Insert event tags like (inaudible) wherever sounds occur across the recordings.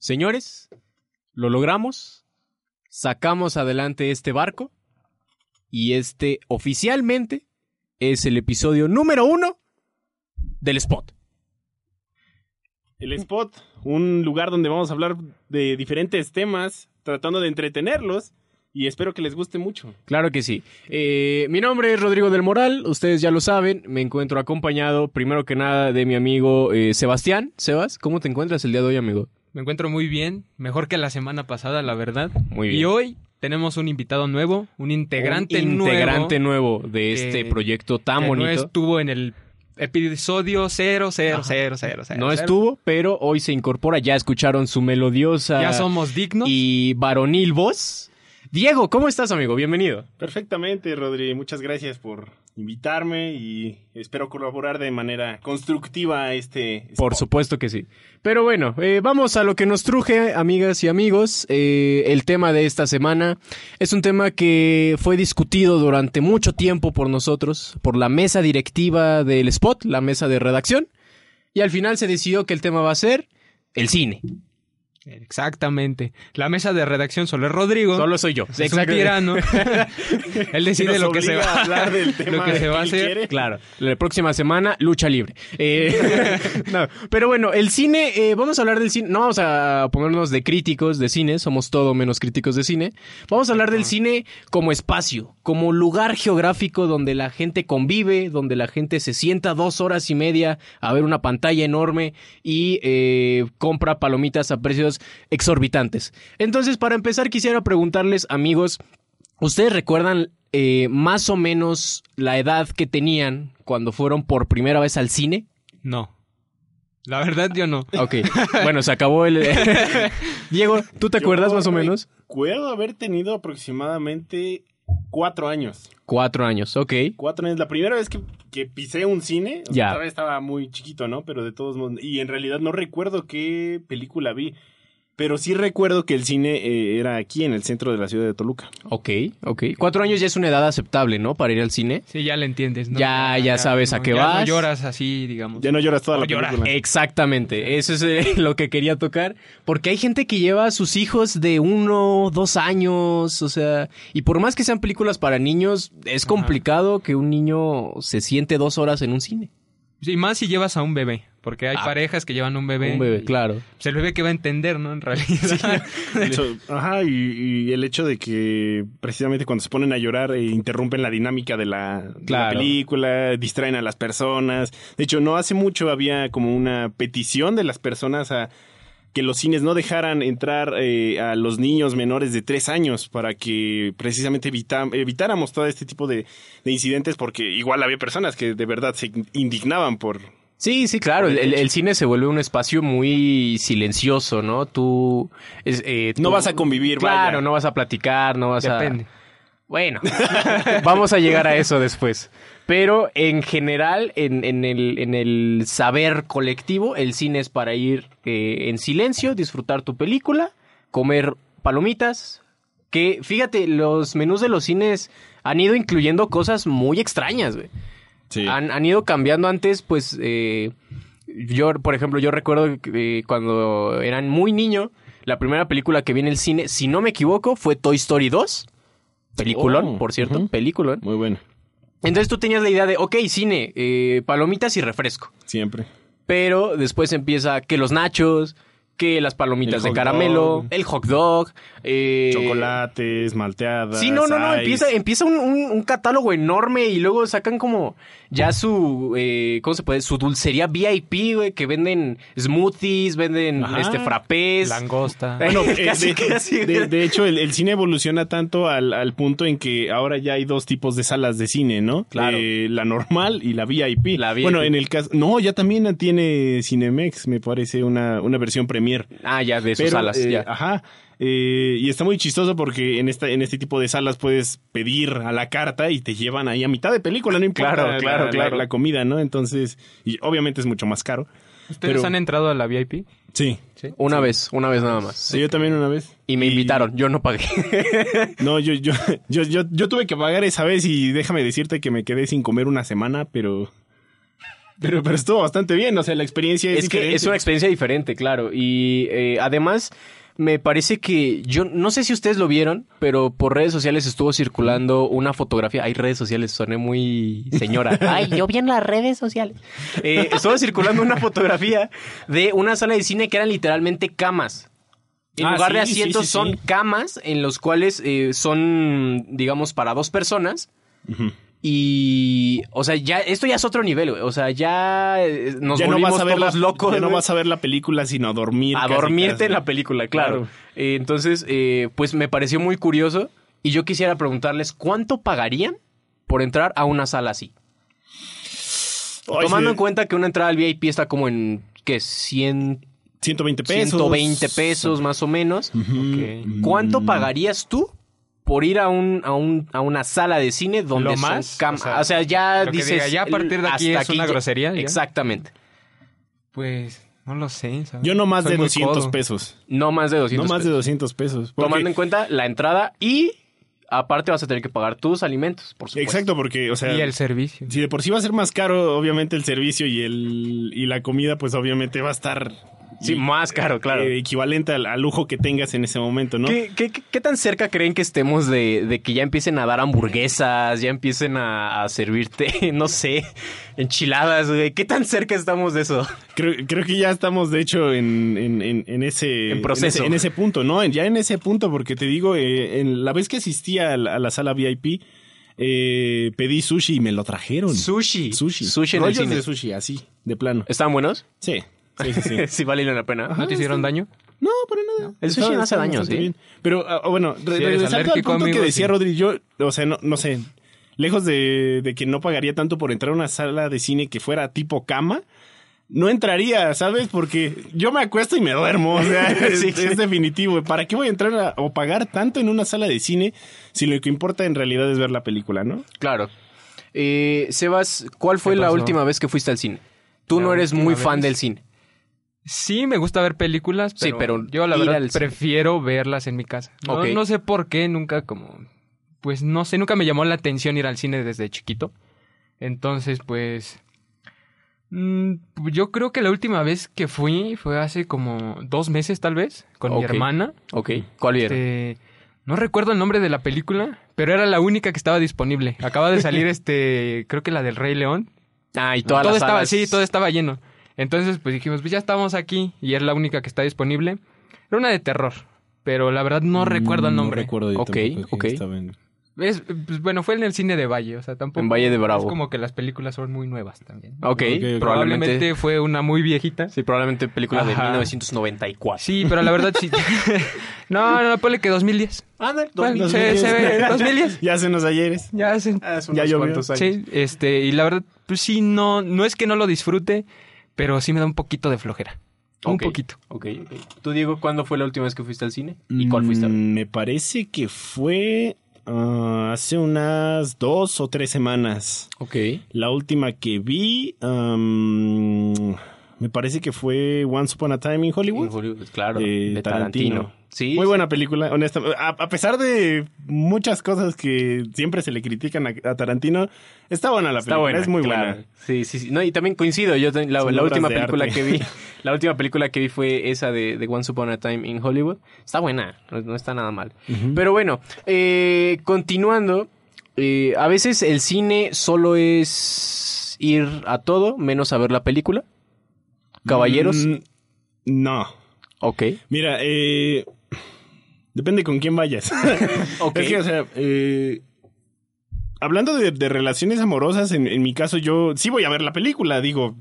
Señores, lo logramos. Sacamos adelante este barco. Y este oficialmente es el episodio número uno del Spot. El Spot, un lugar donde vamos a hablar de diferentes temas, tratando de entretenerlos. Y espero que les guste mucho. Claro que sí. Eh, mi nombre es Rodrigo del Moral, ustedes ya lo saben. Me encuentro acompañado, primero que nada, de mi amigo eh, Sebastián. Sebas, ¿cómo te encuentras el día de hoy, amigo? Me encuentro muy bien, mejor que la semana pasada, la verdad. Muy bien. Y hoy tenemos un invitado nuevo, un integrante Un nuevo. integrante nuevo de que- este proyecto tan que bonito. No estuvo en el episodio 0, 0, 0, 0, No estuvo, pero hoy se incorpora. Ya escucharon su melodiosa Ya somos dignos. y varonil voz. Diego, ¿cómo estás, amigo? Bienvenido. Perfectamente, Rodri. Muchas gracias por invitarme y espero colaborar de manera constructiva a este. Por spot. supuesto que sí. Pero bueno, eh, vamos a lo que nos truje, amigas y amigos. Eh, el tema de esta semana es un tema que fue discutido durante mucho tiempo por nosotros, por la mesa directiva del Spot, la mesa de redacción. Y al final se decidió que el tema va a ser el cine. Exactamente. La mesa de redacción solo es Rodrigo. Solo soy yo. es un tirano. (laughs) Él decide lo que se va a hablar del (laughs) tema lo que se va a hacer. quiere. Claro, la próxima semana, lucha libre. Eh, (laughs) no, pero bueno, el cine, eh, vamos a hablar del cine, no vamos a ponernos de críticos de cine, somos todo menos críticos de cine. Vamos a hablar del cine como espacio, como lugar geográfico donde la gente convive, donde la gente se sienta dos horas y media a ver una pantalla enorme y eh, compra palomitas a precios exorbitantes. Entonces, para empezar, quisiera preguntarles, amigos, ¿Ustedes recuerdan eh, más o menos la edad que tenían cuando fueron por primera vez al cine? No. La verdad, yo no. Ok, bueno, se acabó el... (laughs) Diego, ¿tú te Yo acuerdas más o menos? Recuerdo haber tenido aproximadamente cuatro años. Cuatro años, ok. Cuatro años. La primera vez que, que pisé un cine, o sea, Ya. todavía estaba muy chiquito, ¿no? Pero de todos modos. Y en realidad no recuerdo qué película vi. Pero sí recuerdo que el cine eh, era aquí en el centro de la ciudad de Toluca. Ok, ok. Cuatro años ya es una edad aceptable, ¿no? Para ir al cine. Sí, ya le entiendes, ¿no? Ya- ya sabes a qué ya vas. No lloras así, digamos. Ya no lloras toda No la lloras. película. Exactamente, eso es eh, (laughs) lo que quería tocar, porque hay gente que lleva a sus hijos de uno, dos años, o sea, y por más que sean películas para niños, es complicado que un niño se siente dos horas en un cine. Sí, más si llevas a un bebé. Porque hay Ah. parejas que llevan un bebé. Un bebé, y- claro. Pues el bebé que va a entender, ¿no? En realidad. (laughs) De hecho, ajá, y, y el hecho de que precisamente cuando se ponen a llorar eh, interrumpen la dinámica de la, de la película, distraen a las personas. De hecho, no hace mucho había como una petición de las personas a que los cines no dejaran entrar eh, a los niños menores de tres años para que precisamente evita- evitáramos todo este tipo de, de incidentes porque igual había personas que de verdad se indignaban por... Sí, sí, claro. El, el- el cine se vuelve un espacio muy silencioso, ¿no? Tú. es, eh, No vas a convivir, Claro, vaya. no vas a platicar, no vas Depende. a. Bueno, (laughs) vamos a llegar a eso después. Pero en general, en, en el, en el saber colectivo, el cine es para ir eh, en silencio, disfrutar tu película, comer palomitas. Que fíjate, los menús de los cines han ido incluyendo cosas muy extrañas, güey. Sí. Han, han ido cambiando antes, pues, eh, yo, por ejemplo, yo recuerdo que eh, cuando eran muy niño, la primera película que vi en el cine, si no me equivoco, fue Toy Story 2. Peliculón, Oh, por cierto, peliculón. Muy bueno, Entonces tú tenías la idea de, ok, cine, eh, palomitas y refresco. siempre. Pero después empieza que los nachos, que las palomitas El de caramelo, dog. el hot dog, eh, Chocolates, malteadas. Sí, no, no, no, ice. empieza, empieza un, un- un catálogo enorme y luego sacan como ya su, eh, ¿cómo se puede? Su dulcería VIP, güey, que venden smoothies, venden Ajá. este frappés. Langosta. (laughs) Bueno, eh, Casi, de, casi. de- de hecho, el, el cine evoluciona tanto al, al punto en que ahora ya hay dos tipos de salas de cine, ¿no? Claro. Eh, la normal y la VIP. La VIP. Bueno, en el caso... No, ya también tiene Cinemex, me parece, una, una versión premier. Ah, ya, de sus Pero, salas, eh, ya. Ajá. Eh, y está muy chistoso porque en esta en este tipo de salas puedes pedir a la carta y te llevan ahí a mitad de película, no importa Claro, la- claro, la- claro. la comida, ¿no? Entonces, y obviamente es mucho más caro. ¿Ustedes pero- han entrado a la VIP? Sí. Una vez, una vez nada más. Sí, yo también una vez. Y me invitaron, yo no pagué. (laughs) No, yo, yo, yo, yo, yo tuve que pagar esa vez y déjame decirte que me quedé sin comer una semana, pero Pero, pero estuvo bastante bien, o sea, la experiencia es, Es que diferente. es una experiencia diferente, claro. Y eh, además, me parece que yo no sé si ustedes lo vieron, pero por redes sociales estuvo circulando una fotografía. Hay redes sociales, soné muy señora. (laughs) Ay, yo vi en las redes sociales. Eh, estuvo circulando una fotografía de una sala de cine que eran literalmente camas. En Ah, lugar de sí, asientos sí, son sí. camas en los cuales eh, son, digamos, para dos personas. Ujú. Y, o sea, ya, esto ya es otro nivel, güey. O sea, ya eh, nos ya no volvimos vas a ver todos la, locos. ya no vas a ver la película, sino a dormir. a casi, dormirte casi. en la película, claro. Claro. Eh, entonces, eh, pues me pareció muy curioso y yo quisiera preguntarles cuánto pagarían por entrar a una sala así. Ay, Tomando sí, en cuenta que una entrada al VIP está como en, ¿qué? 100, 120 pesos. 120 pesos más o menos. ¿Cuánto Mm. pagarías tú por ir a un, a un a una sala de cine donde ¿Lo son más? cam- O sea, o sea, ya lo que dices diga, ya a partir de aquí es una ya- grosería, ¿ya? Exactamente. Pues no lo sé. ¿sabes? Yo no más Soy de muy 200 codo. pesos. No más de 200 no más de pesos. 200 pesos. Porque- Tomando en cuenta la entrada y aparte vas a tener que pagar tus alimentos, por supuesto. Exacto, porque, o sea, Y el servicio. si de por sí va a ser más caro, obviamente el servicio y el y la comida, pues obviamente va a estar Sí, y- más caro, claro. eh, equivalente al, al lujo que tengas en ese momento, ¿no? ¿Qué, qué, qué- qué tan cerca creen que estemos de, de que ya empiecen a dar hamburguesas, ya empiecen a, a servirte, (laughs) no sé, enchiladas, güey? ¿Qué tan cerca estamos de eso? Creo, creo que ya estamos, de hecho, en, en, en, en ese... En proceso. En ese, en ese punto, ¿no? Ya en ese punto, porque te digo, eh, en la vez que asistía a la, a la sala VIP, eh, pedí sushi y me lo trajeron. Sushi. Sushi. Sushi en el Rollos cine. de sushi, así, de plano. ¿Estaban buenos? Sí, sí, sí. sí. (laughs) sí, valen la pena. ¿No te hicieron daño? No, para nada. El sushi no hace daño, ¿sí? bien. Pero, ah, bueno, re- Si regresando al punto que decía sí. Rodri, yo, o sea, no, no sé, lejos de, de que no pagaría tanto por entrar a una sala de cine que fuera tipo cama, no entraría, ¿sabes? Porque yo me acuesto y me duermo, o sea, (laughs) es, Sí. es definitivo. ¿Para qué voy a entrar a- o pagar tanto en una sala de cine si lo que importa en realidad es ver la película, ¿no? Claro. Eh, Sebas, ¿cuál fue ¿Qué la última vez que fuiste al cine? Tú La no eres muy fan vez. del cine. Sí, me gusta ver películas, Sí, pero, yo la verdad prefiero verlas en mi casa. No, no sé por qué, nunca como... Pues no sé, nunca me llamó la atención ir al cine desde chiquito. Entonces, pues... mm, yo creo que la última vez que fui fue hace como dos meses tal vez, con mi hermana. Ok. ¿Cuál vieron? Este, no recuerdo el nombre de la película, pero era la única que estaba disponible. Acaba de salir (laughs) este, creo que la del Rey León. Ah, y todo las estaba, salas- sí, todo estaba lleno. Entonces, pues dijimos, pues ya estamos aquí y es la única que está disponible. Era una de terror, pero la verdad no recuerdo el nombre. Mm, No recuerdo yo Ok, tampoco Es, pues, bueno, fue en el cine de Valle, o sea, tampoco. En Valle de Bravo. Es como que las películas son muy nuevas también. Ok, Ok, ok. probablemente. Probablemente fue una muy viejita. Sí, probablemente película de Ajá. 1994. Sí, pero la verdad sí. (laughs) (laughs) no, no, ponle que 2010. Ándale, Bueno, se, se ve 2010. (laughs) Ya hace unos ayeres. Ya. Hace Ya unos llovió. cuantos años. Sí, este, y la verdad, pues sí, no, no es que no lo disfrute, pero sí me da un poquito de flojera. Un poquito. Ok, ok. Tú, Diego, ¿cuándo fue la última vez que fuiste al cine? ¿Y cuál fuiste a ver? Mm, Me parece que fue ah, hace unas dos o tres semanas. Ok. La última que vi, me parece que fue Once Upon a Time in Hollywood. En Hollywood, claro. de de Tarantino. Tarantino. Sí. Muy buena película, honestamente. A, a pesar de muchas cosas que siempre se le critican a, a Tarantino, está buena la Está película. buena. es muy claro. buena. Sí, sí, sí. No, y también coincido. Yo la, última película arte. que vi, (laughs) la última película que vi fue esa de, de Once Upon a Time in Hollywood. Está buena, no, no está nada mal. Pero bueno, eh, continuando, eh, a veces el cine solo es ir a todo menos a ver la película. Caballeros, Mm, no. ok. Mira, eh, depende con quién vayas. (laughs) Ok. Es que, o sea, eh, hablando de, de relaciones amorosas, en, en mi caso yo sí voy a ver la película, digo,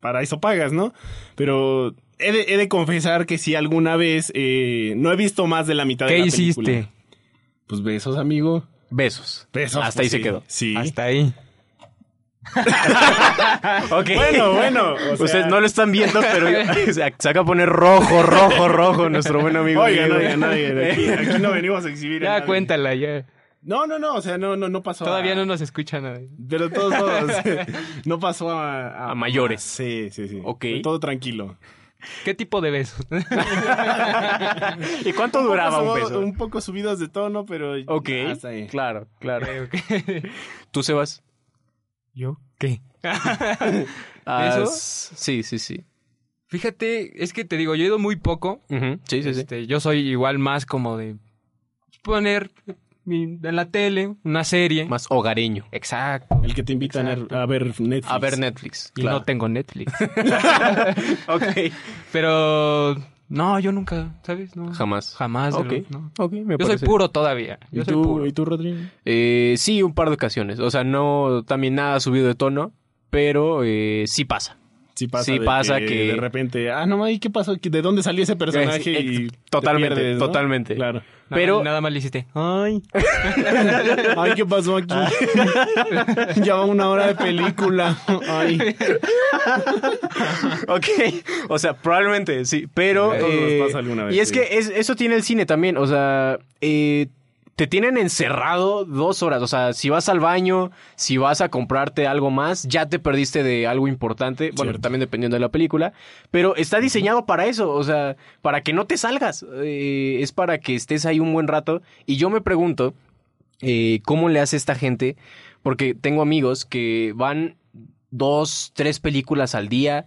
para eso pagas, ¿no? Pero he de, he de confesar que si alguna vez eh, no he visto más de la mitad de ¿Qué la hiciste? película. Pues besos, amigo. Besos. Besos. Hasta ahí pues, se quedó. Sí. Hasta ahí. (laughs) Bueno, bueno. o sea- Ustedes no lo están viendo, pero (laughs) se acaba de poner rojo, rojo, rojo nuestro buen amigo. Oigan, Diego. oigan, oigan, aquí, aquí no venimos a exhibir. a Ya nadie. cuéntala, ya. No, no, no, o sea, no, no, no pasó. Todavía a- no nos escucha nada. Pero todos modos, (laughs) no pasó a, A mayores. Sí, sí, sí. Ok. Todo tranquilo. ¿Qué tipo de besos? ¿Y cuánto duraba un poco beso? Un poco subidos de tono, pero Ok. hasta ahí. Claro, claro. Ok, ok. ¿Tú, Sebas? ¿Yo? ¿Qué? (laughs) Ah, ¿Eso? s- Sí, sí, sí. Fíjate, es que te digo, yo he ido muy poco. Sí, sí, sí. Este, yo soy igual más como de poner mi- en la tele una serie. Más hogareño. Exacto. El que te invitan a, Exacto. a ver Netflix. A ver Netflix. Y claro. no tengo Netflix. (laughs) Ok. Pero no, yo nunca, ¿sabes? No, Jamás. Jamás. Ok. lo- no. Ok, me Yo soy puro todavía. ¿Y Yo soy tú, puro. ¿Y tú, Rodrigo? Eh, sí, un par de ocasiones. O sea, no también nada subido de tono, pero eh, sí pasa. Sí pasa, Sí de pasa que, que- de repente, ah, no, ¿y qué pasó? ¿De dónde salió ese personaje? Y te totalmente, pierdes, ¿no? totalmente. Claro. Nada pero- más- nada más le hiciste. Ay. Ay, ¿qué pasó aquí? (laughs) ya va una hora de película. Ay. Ok, o sea, probablemente sí, pero... Todos nos eh, pasa alguna vez, y es sí. que es- eso tiene el cine también, o sea, eh, te tienen encerrado dos horas, o sea, si vas al baño, si vas a comprarte algo más, ya te perdiste de algo importante, bueno, Cierto. también dependiendo de la película, pero está diseñado para eso, o sea, para que no te salgas, eh, es para que estés ahí un buen rato, y yo me pregunto, eh, ¿cómo le hace esta gente? Porque tengo amigos que van dos, tres películas al día.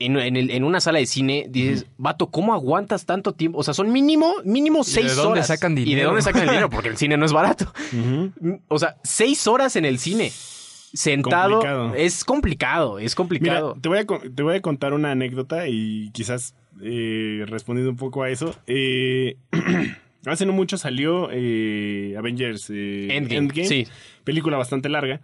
En, en el- en una sala de cine dices, vato, ¿cómo aguantas tanto tiempo? O sea, son mínimo, mínimo seis dónde horas. sacan ¿Y de dinero? dónde sacan el dinero? Porque el cine no es barato. O sea, seis horas en el cine. Sentado. Complicado. Es complicado, es Mira, complicado. te voy, a, te voy a contar una anécdota y quizás eh, respondiendo un poco a eso. Eh, (clears throat) hace no mucho salió eh, Avengers eh, Endgame. Sí. película bastante larga,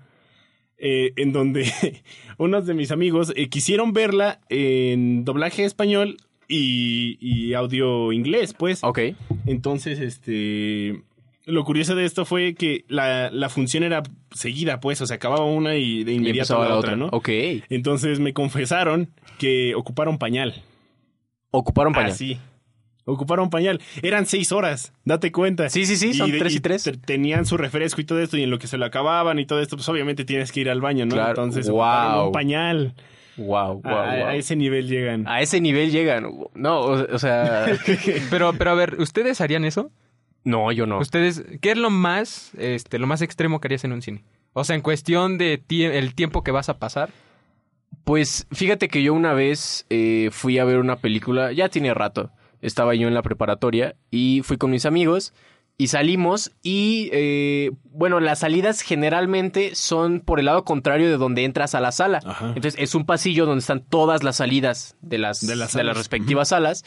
eh, en donde (laughs) unos de mis amigos eh, quisieron verla en doblaje español y, y audio inglés, pues. Ok. Entonces, este... Lo curioso de esto fue que la, la función era seguida, pues, o sea, acababa una y de inmediato la, la otra, otra. ¿no? Ok. Entonces me confesaron que ocuparon pañal. Ocuparon pañal. Así. Ocuparon pañal. Eran seis horas, date cuenta. Sí, sí, sí, son tres y tres. te- Tenían su refresco y todo esto, y en lo que se lo acababan y todo esto, pues obviamente tienes que ir al baño, ¿no? Claro. Entonces Wow. un pañal. Wow, wow, A- a, wow. a ese nivel llegan. A ese nivel llegan. No, o, o sea. (laughs) Pero, pero a ver, ¿ustedes harían eso? no, yo no. ¿Ustedes, qué es lo más, este, lo más extremo que harías en un cine? O sea, en cuestión de tie- el tiempo que vas a pasar. Pues fíjate que yo una vez eh, fui a ver una película, ya tiene rato, estaba yo en la preparatoria y fui con mis amigos y salimos y eh, bueno, las salidas generalmente son por el lado contrario de donde entras a la sala. Ajá. Entonces es un pasillo donde están todas las salidas de las, De de las respectivas salas.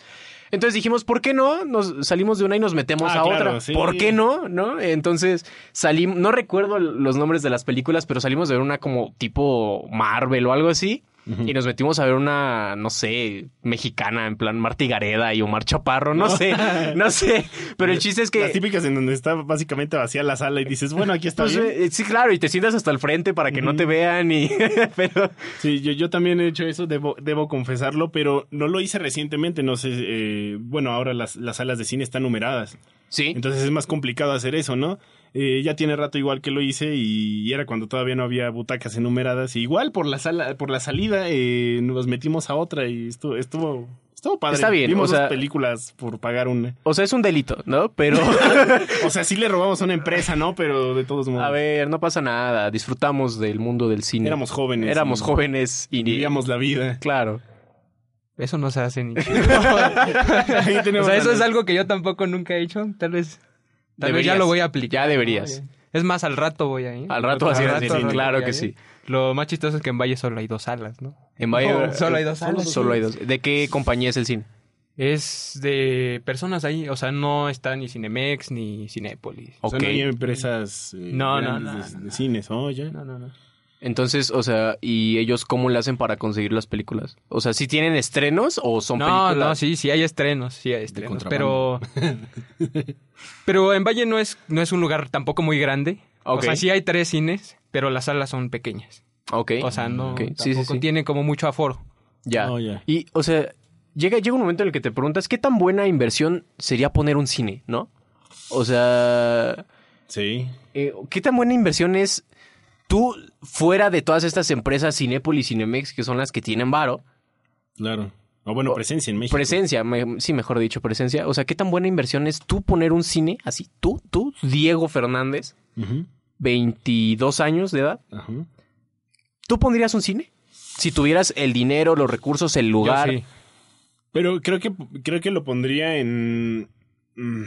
Entonces dijimos, ¿por qué no? Nos salimos de una y nos metemos Ah, a claro, otra. sí. ¿Por qué no? ¿No? Entonces salimos, no recuerdo los nombres de las películas, pero salimos de ver una como tipo Marvel o algo así. Y nos metimos a ver una, no sé, mexicana, en plan Marta Gareda y Omar Chaparro, no sé, no sé. Pero el chiste es que... Las típicas en donde está básicamente vacía la sala y dices, bueno, aquí está pues, bien. eh, sí, claro, y te sientas hasta el frente para que no te vean y... (laughs) pero... Sí, yo, yo también he hecho eso, debo, debo confesarlo, pero no lo hice recientemente, no sé, eh, bueno, ahora las, las salas de cine están numeradas, Sí. entonces es más complicado hacer eso, ¿no? Eh, ya tiene rato igual que lo hice y era cuando todavía no había butacas enumeradas, y igual por la sala, por la salida eh, nos metimos a otra y estuvo, estuvo, estuvo padre. Está bien, Vimos o sea- dos películas por pagar una. O sea, es un delito, ¿no? Pero... (laughs) O sea, sí le robamos a una empresa, ¿no? Pero de todos modos. A ver, no pasa nada. Disfrutamos del mundo del cine. Éramos jóvenes. Éramos y jóvenes y... Vivíamos la vida. Claro. Eso no se hace ni. (laughs) Ahí o sea, eso es algo que yo tampoco nunca he hecho. Tal vez. Tal vez ya lo voy a aplicar. Ya deberías. Es más, al rato voy a ir. Al rato vas a ir al cine, rato claro que sí. Lo más chistoso es que en Valle solo hay dos salas, ¿no? En Valle... No, solo hay dos salas. Solo hay dos. ¿De qué compañía es el cine? Es de personas ahí, o sea, no está ni Cinemex ni Cinépolis. O sea, Ok. no hay empresas eh, No, no, no, de, no. de cines, ¿no? Ya. No, no, no. Entonces, o sea, ¿y ellos cómo le hacen para conseguir las películas? O sea, ¿sí tienen estrenos o son No, películas? no, sí, sí hay estrenos, sí hay estrenos, pero (laughs) pero en Valle no es no es un lugar tampoco muy grande. Ok. O sea, sí hay tres cines, pero las salas son pequeñas. Ok. O sea, no Ok, sí, tampoco sí, sí. tienen como mucho aforo. Ya. Oh, ya. Y, o sea, llega, llega un momento en el que te preguntas, ¿qué tan buena inversión sería poner un cine, no? O sea, Sí. eh, ¿qué tan buena inversión es tú, fuera de todas estas empresas Cinépolis y Cinemex, que son las que tienen varo, Claro. O bueno, presencia en México. presencia, me- sí, mejor dicho, presencia. O sea, ¿qué tan buena inversión es tú poner un cine así? Tú, tú, Diego Fernández, Ujú, 22 años de edad. ¿Tú pondrías un cine? Si tuvieras el dinero, los recursos, el lugar. Yo sí. Pero creo que, creo que lo pondría en... mm,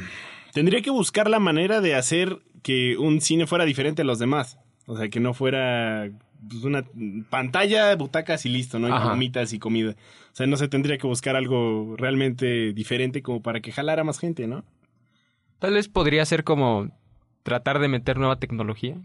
tendría que buscar la manera de hacer que un cine fuera diferente a los demás. O sea, que no fuera pues, una pantalla, butacas y listo, ¿no? Y Ajá. palomitas y comida. O sea, no se tendría que buscar algo realmente diferente como para que jalara más gente, ¿no? Tal vez podría ser como tratar de meter nueva tecnología.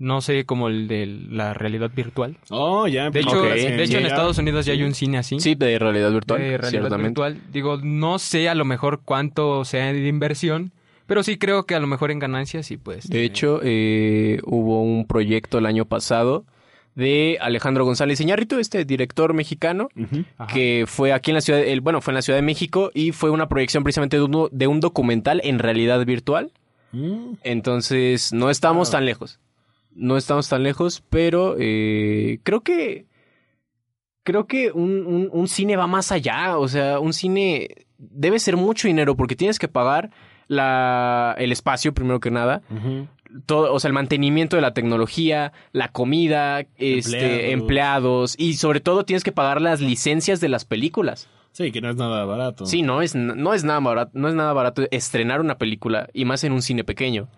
No sé, como el de la realidad virtual. Oh, ya. De hecho, Ok, de hecho en. Estados Unidos ya hay un cine así. Sí, de realidad virtual. de realidad ciertamente. virtual. Digo, no sé a lo mejor cuánto sea de inversión, pero sí creo que a lo mejor en ganancias sí pues. De hecho, eh, hubo un proyecto el año pasado de Alejandro González Iñárritu, este director mexicano, que fue aquí en la ciudad, el, bueno, fue en la Ciudad de México y fue una proyección precisamente de un, de un documental en realidad virtual. Mm. Entonces, no estamos tan lejos. No estamos tan lejos, pero eh, creo que. Creo que un, un- un cine va más allá. O sea, un cine debe ser mucho dinero porque tienes que pagar la, el espacio, primero que nada. Todo, o sea, el mantenimiento de la tecnología, la comida, este, Empleados. empleados. y sobre todo tienes que pagar las licencias de las películas. Sí, que no es nada barato. Sí, no es, no es nada barato, no es nada barato estrenar una película y más en un cine pequeño.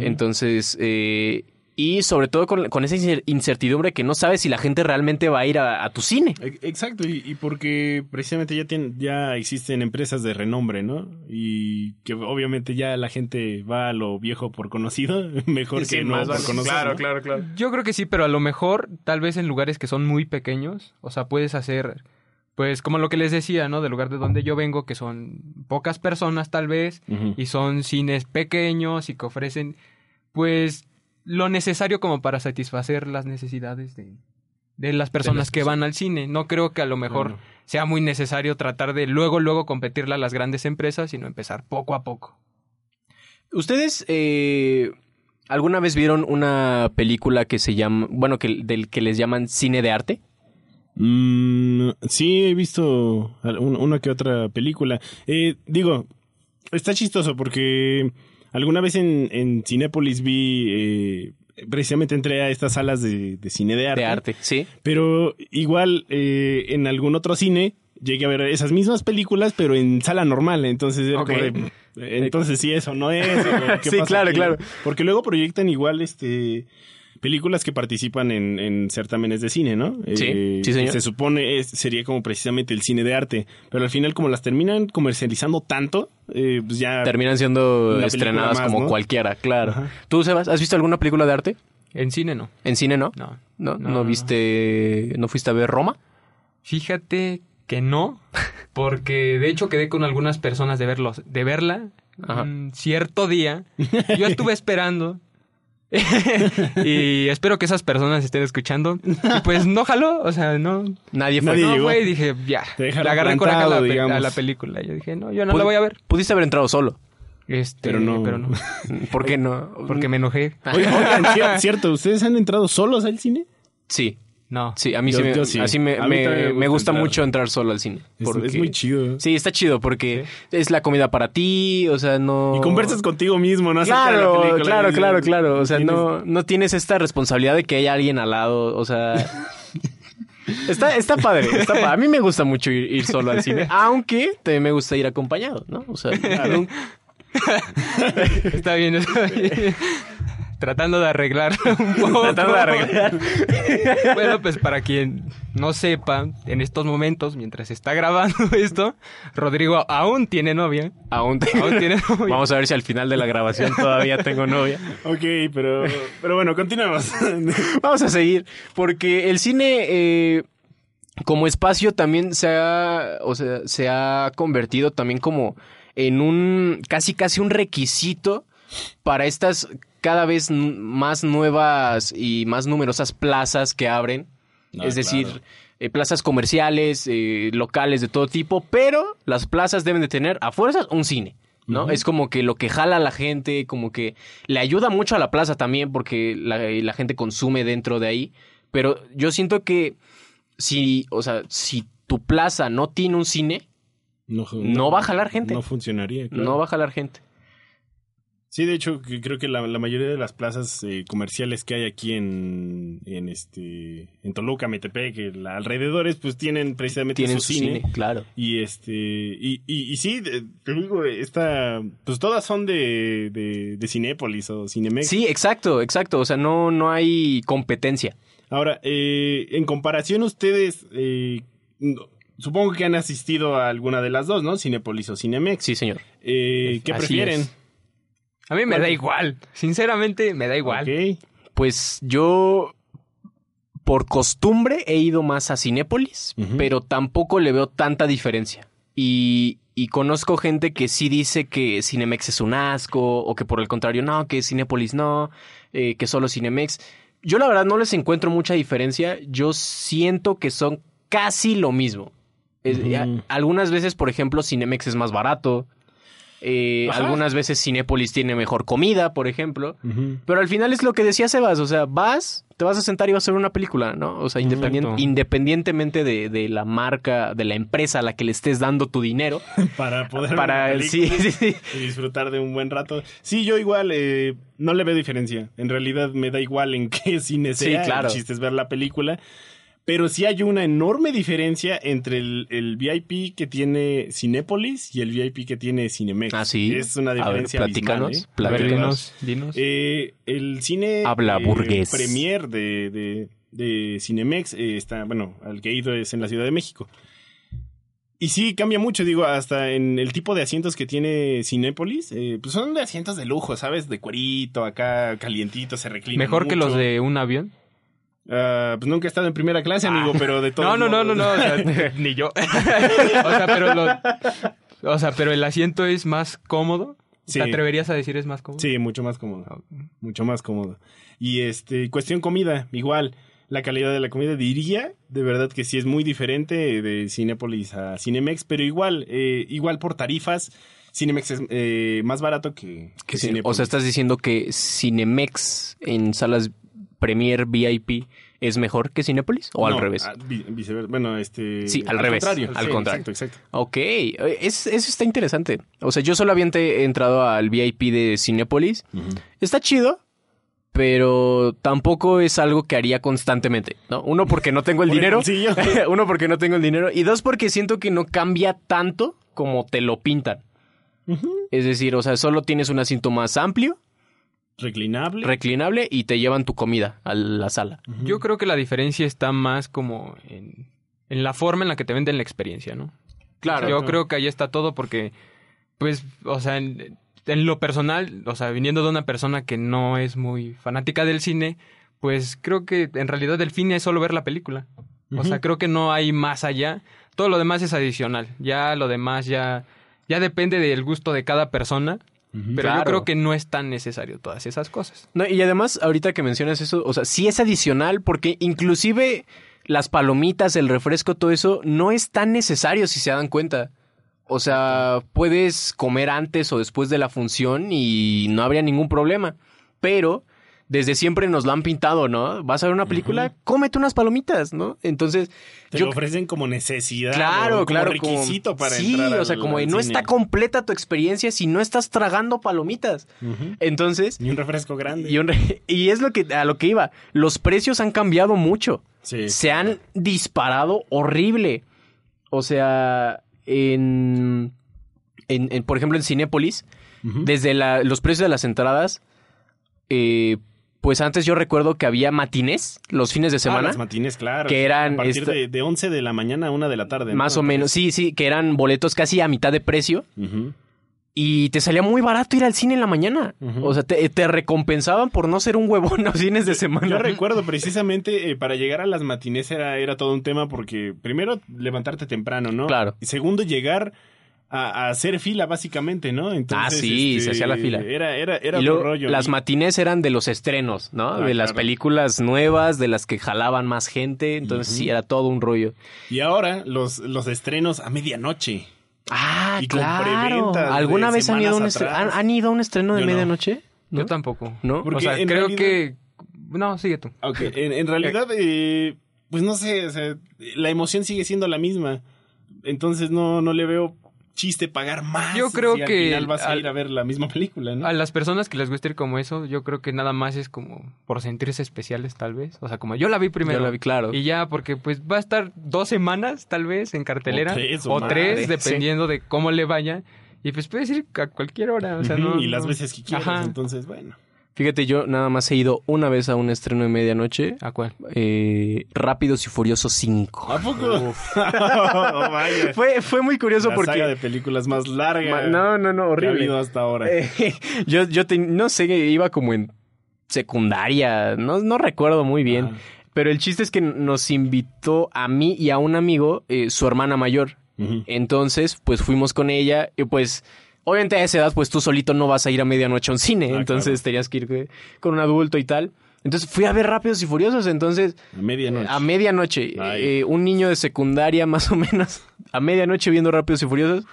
Entonces, eh, y sobre todo con, con esa incer- incertidumbre que no sabes si la gente realmente va a ir a, a tu cine. E- Exacto, y, y porque precisamente ya tienen, ya existen empresas de renombre, ¿no? Y que obviamente ya la gente va a lo viejo por conocido, (laughs) mejor que no por conocer. ¿no? claro, claro. Yo creo que sí, pero a lo mejor tal vez en lugares que son muy pequeños, o sea, puedes hacer pues como lo que les decía, ¿no? Del lugar de donde yo vengo, que son pocas personas tal vez, y son cines pequeños y que ofrecen pues lo necesario como para satisfacer las necesidades de, de las personas que van al cine. No creo que a lo mejor Claro. sea muy necesario tratar de luego, luego competirle a las grandes empresas, sino empezar poco a poco. ¿Ustedes eh, alguna vez vieron una película que se llama, bueno, que, del que les llaman cine de arte? Mm, sí, he visto una que otra película. Eh, digo, está chistoso porque alguna vez en, en Cinépolis vi, eh, precisamente entré a estas salas de, de cine de arte. De arte, sí. Pero igual eh, en algún otro cine llegué a ver esas mismas películas, pero en sala normal. Entonces, era Ok. como de, eh, entonces sí, eso no es. (laughs) o ¿qué Sí, pasa claro, aquí? claro. Porque luego proyectan igual este películas que participan en, en certámenes de cine, ¿no? Eh, Sí, sí, señor. Se supone es- sería como precisamente el cine de arte, pero al final como las terminan comercializando tanto, eh, pues ya Terminan siendo estrenadas más, como ¿no? cualquiera, claro. Ajá. ¿Tú, Sebas, has visto alguna película de arte? En cine no. En cine, ¿no? No. ¿No, No, no no, viste, no fuiste a ver Roma? Fíjate que no, porque de hecho quedé con algunas personas de verlos, de verla Ajá. un cierto día. Yo estuve esperando. (laughs) y espero que esas personas estén escuchando. Y pues no jaló, o sea, no. Nadie fue. Nadie no llegó. fue y dije, ya. Te dejaron agarré coraje a la, a la película. Yo dije, no, yo no la voy a ver. Pudiste haber entrado solo. Este, Pero no. Pero no. (laughs) ¿Por qué no? Porque me enojé. Oigan, oigan, cier- (laughs) cierto, ¿ustedes han entrado solos al cine? Sí, No. sí, a mí Yo- sí, me, yo sí. así me, me- me gusta entrar. mucho entrar solo al cine. Es, porque- es muy chido. Sí, está chido porque es la comida para ti, o sea, no... Y conversas contigo mismo, ¿no? La Claro, película. claro, claro, claro. O sea, tienes- no, no tienes esta responsabilidad de que haya alguien al lado. O sea. (laughs) Está, está padre, está padre. A mí me gusta mucho ir, ir solo al cine, aunque también me gusta ir acompañado, ¿no? O sea, nun- (laughs) Está bien, está bien. Tratando de arreglar (laughs) un poco. (laughs) tratando de arreglar. (laughs) Bueno, pues para quien no sepa, en estos momentos, mientras está grabando esto, Rodrigo aún tiene novia. Aún, te- Aún tiene novia. Vamos a ver si al final de la grabación todavía tengo novia. Ok, pero, pero bueno, continuamos. Vamos a seguir, porque el cine eh, como espacio también se ha, o sea, se ha convertido también como en un, casi casi un requisito para estas cada vez más nuevas y más numerosas plazas que abren. Ah, es decir, claro. eh, plazas comerciales, eh, locales de todo tipo, pero las plazas deben de tener a fuerzas un cine. ¿no? Es como que lo que jala a la gente, como que le ayuda mucho a la plaza también porque la, la gente consume dentro de ahí. Pero yo siento que si, o sea, si tu plaza no tiene un cine, No, No va a jalar gente. No funcionaría. claro. no va a jalar gente. Sí, de hecho, creo que la, la mayoría de las plazas eh, comerciales que hay aquí en, en este en Toluca, Metepec, el- alrededores, pues tienen precisamente Tienen su su cine. cine, claro. Y este, y, y, y sí, te digo, esta, pues todas son de, de, de Cinépolis o Cinemex. Sí, exacto, exacto. O sea, no, no hay competencia. Ahora, eh, en comparación, ustedes, eh, supongo que han asistido a alguna de las dos, ¿no? Cinépolis o Cinemex. Sí, señor. Eh, ¿Qué Así prefieren? es. A mí me da igual. Sinceramente, me da igual. Pues yo, por costumbre, he ido más a Cinépolis, pero tampoco le veo tanta diferencia. Y, y conozco gente que sí dice que Cinemex es un asco, o que por el contrario, no, que Cinépolis no, eh, que solo Cinemex. Yo la verdad no les encuentro mucha diferencia. Yo siento que son casi lo mismo. Algunas veces, por ejemplo, Cinemex es más barato. Eh, algunas veces Cinépolis tiene mejor comida, por ejemplo. Pero al final es lo que decía Sebas, o sea, vas, te vas a sentar y vas a ver una película, ¿no? O sea, Exacto. independientemente de, de la marca, de la empresa a la que le estés dando tu dinero, (laughs) Para poder ver para... Sí, película sí, sí. y disfrutar de un buen rato. Sí, yo igual eh, no le veo diferencia. En realidad me da igual en qué cine Sí, sea. claro. El chiste es ver la película. Pero sí hay una enorme diferencia entre el, el VIP que tiene Cinépolis y el VIP que tiene Cinemex. Ah, sí. Es una A ver, diferencia abismal, platícanos, ¿eh? A ver, platícanos. dinos, dinos. Eh, el cine Habla eh, burgués. premier de, de, de Cinemex eh, está, bueno, al que he ido es en la Ciudad de México. Y sí, cambia mucho, digo, hasta en el tipo de asientos que tiene Cinépolis, eh, pues son de asientos de lujo, ¿sabes? De cuerito, acá calientito, se reclina. Mejor que los de un avión. Ah, pues nunca he estado en primera clase, amigo, pero de todos No, no, no, no, no. o sea, (laughs) ni yo. (laughs) o sea, pero lo- o sea, pero el asiento es más cómodo. Sí. ¿Te atreverías a decir es más cómodo? Sí, mucho más cómodo. Ok. mucho más cómodo. Y este, cuestión comida, igual, la calidad de la comida diría, de verdad que sí es muy diferente de Cinépolis a Cinemex, pero igual, eh, igual por tarifas, Cinemex es eh, más barato que, que Que sí, Cinépolis. o sea, estás diciendo que Cinemex en salas Premier VIP es mejor que Cinépolis o al revés. a- vi- viceversa. Bueno, este... Sí, al revés, Contrario. al Sí, contrario. Exacto, exacto. Ok, es- eso está interesante. O sea, yo solamente he entrado al VIP de Cinépolis. Está chido, pero tampoco es algo que haría constantemente, ¿no? Uno porque no tengo el (laughs) dinero. (laughs) Uno porque no tengo el dinero. Y dos porque siento que no cambia tanto como te lo pintan. Es decir, o sea, solo tienes un asiento más amplio, Reclinable. reclinable y te llevan tu comida a la sala. Yo creo que la diferencia está más como en, en la forma en la que te venden la experiencia, ¿no? Claro. Yo creo que ahí está todo porque, pues, o sea, en, en lo personal, o sea, viniendo de una persona que no es muy fanática del cine, pues creo que en realidad el fin es solo ver la película. O sea, creo que no hay más allá. Todo lo demás es adicional. Ya lo demás ya, ya depende del gusto de cada persona. Pero yo creo que no es tan necesario todas esas cosas. No, y además, ahorita que mencionas eso, o sea, sí es adicional porque inclusive las palomitas, el refresco, todo eso, no es tan necesario si se dan cuenta. O sea, puedes comer antes o después de la función y no habría ningún problema. Pero desde siempre nos lo han pintado, ¿no? Vas a ver una película, cómete unas palomitas, ¿no? Entonces, Te yo lo ofrecen como necesidad. Claro, o como claro. requisito para sí, entrar o sea, como de no cine. está completa tu experiencia si no estás tragando palomitas. Entonces, Y un refresco grande. y, un re- y es lo que a lo que iba. Los precios han cambiado mucho. Sí. Se han disparado horrible. O sea, en, en, en, por ejemplo, en Cinépolis, desde la- los precios de las entradas, eh, pues antes yo recuerdo que había matinés los fines de Ah, semana. las matines, claro. que eran A partir esta- de, de 11 de la mañana a 1 de la tarde. ¿no? más o menos, sí, sí, que eran boletos casi a mitad de precio. Y te salía muy barato ir al cine en la mañana. O sea, te, te recompensaban por no ser un huevón los fines de semana. Yo recuerdo precisamente eh, para llegar a las matines era, era todo un tema porque primero levantarte temprano, ¿no? Claro. Y segundo llegar a, a hacer fila básicamente, ¿no? Entonces, Ah, sí, este, se hacía la fila. Era, era, era y otro luego, rollo. las Y- matines eran de los estrenos, ¿no? Ah, de las claro. películas nuevas, de las que jalaban más gente. Entonces sí, era todo un rollo. Y ahora los, los estrenos a medianoche. Ah, Y con claro. ¿Alguna vez han ido, a un. ¿han, han ido a un estreno de Yo medianoche? ¿No? Yo tampoco. ¿No? Porque o sea, en creo realidad- que... No, sigue tú. Ok, (laughs) en, en realidad, eh, pues no sé, o sea, la emoción sigue siendo la misma. Entonces no, no le veo chiste pagar más. Yo creo si que al final vas a al- ir a ver la misma película, ¿no? A las personas que les gusta ir como eso, yo creo que nada más es como por sentirse especiales, tal vez. O sea, como yo la vi primero. Yo la vi, claro. Y ya, porque pues va a estar dos semanas, tal vez, en cartelera. O tres, o o más. tres, Sí. dependiendo de cómo le vaya. Y pues puedes ir a cualquier hora. O sea, no, y las no- veces que quieras, Ajá. entonces, bueno. Fíjate, yo nada más he ido una vez a un estreno de medianoche. ¿A cuál? eh, Rápidos y Furiosos 5. ¿A poco? (laughs) Oh, vaya. Fue, fue muy curioso la porque... saga de películas más larga Ma- No, no, no, que ha horrible. habido hasta ahora. Eh, (laughs) yo, yo te- no sé, iba como en secundaria, no, no recuerdo muy bien. Pero el chiste es que nos invitó a mí y a un amigo, eh, su hermana mayor. Entonces, pues fuimos con ella y pues... Obviamente a esa edad, pues tú solito no vas a ir a medianoche a un cine, Ah, entonces claro. tenías que ir eh, con un adulto y tal. Entonces fui a ver Rápidos y Furiosos, entonces A medianoche. a medianoche, eh, un niño de secundaria (laughs) más o menos, a medianoche viendo Rápidos y Furiosos.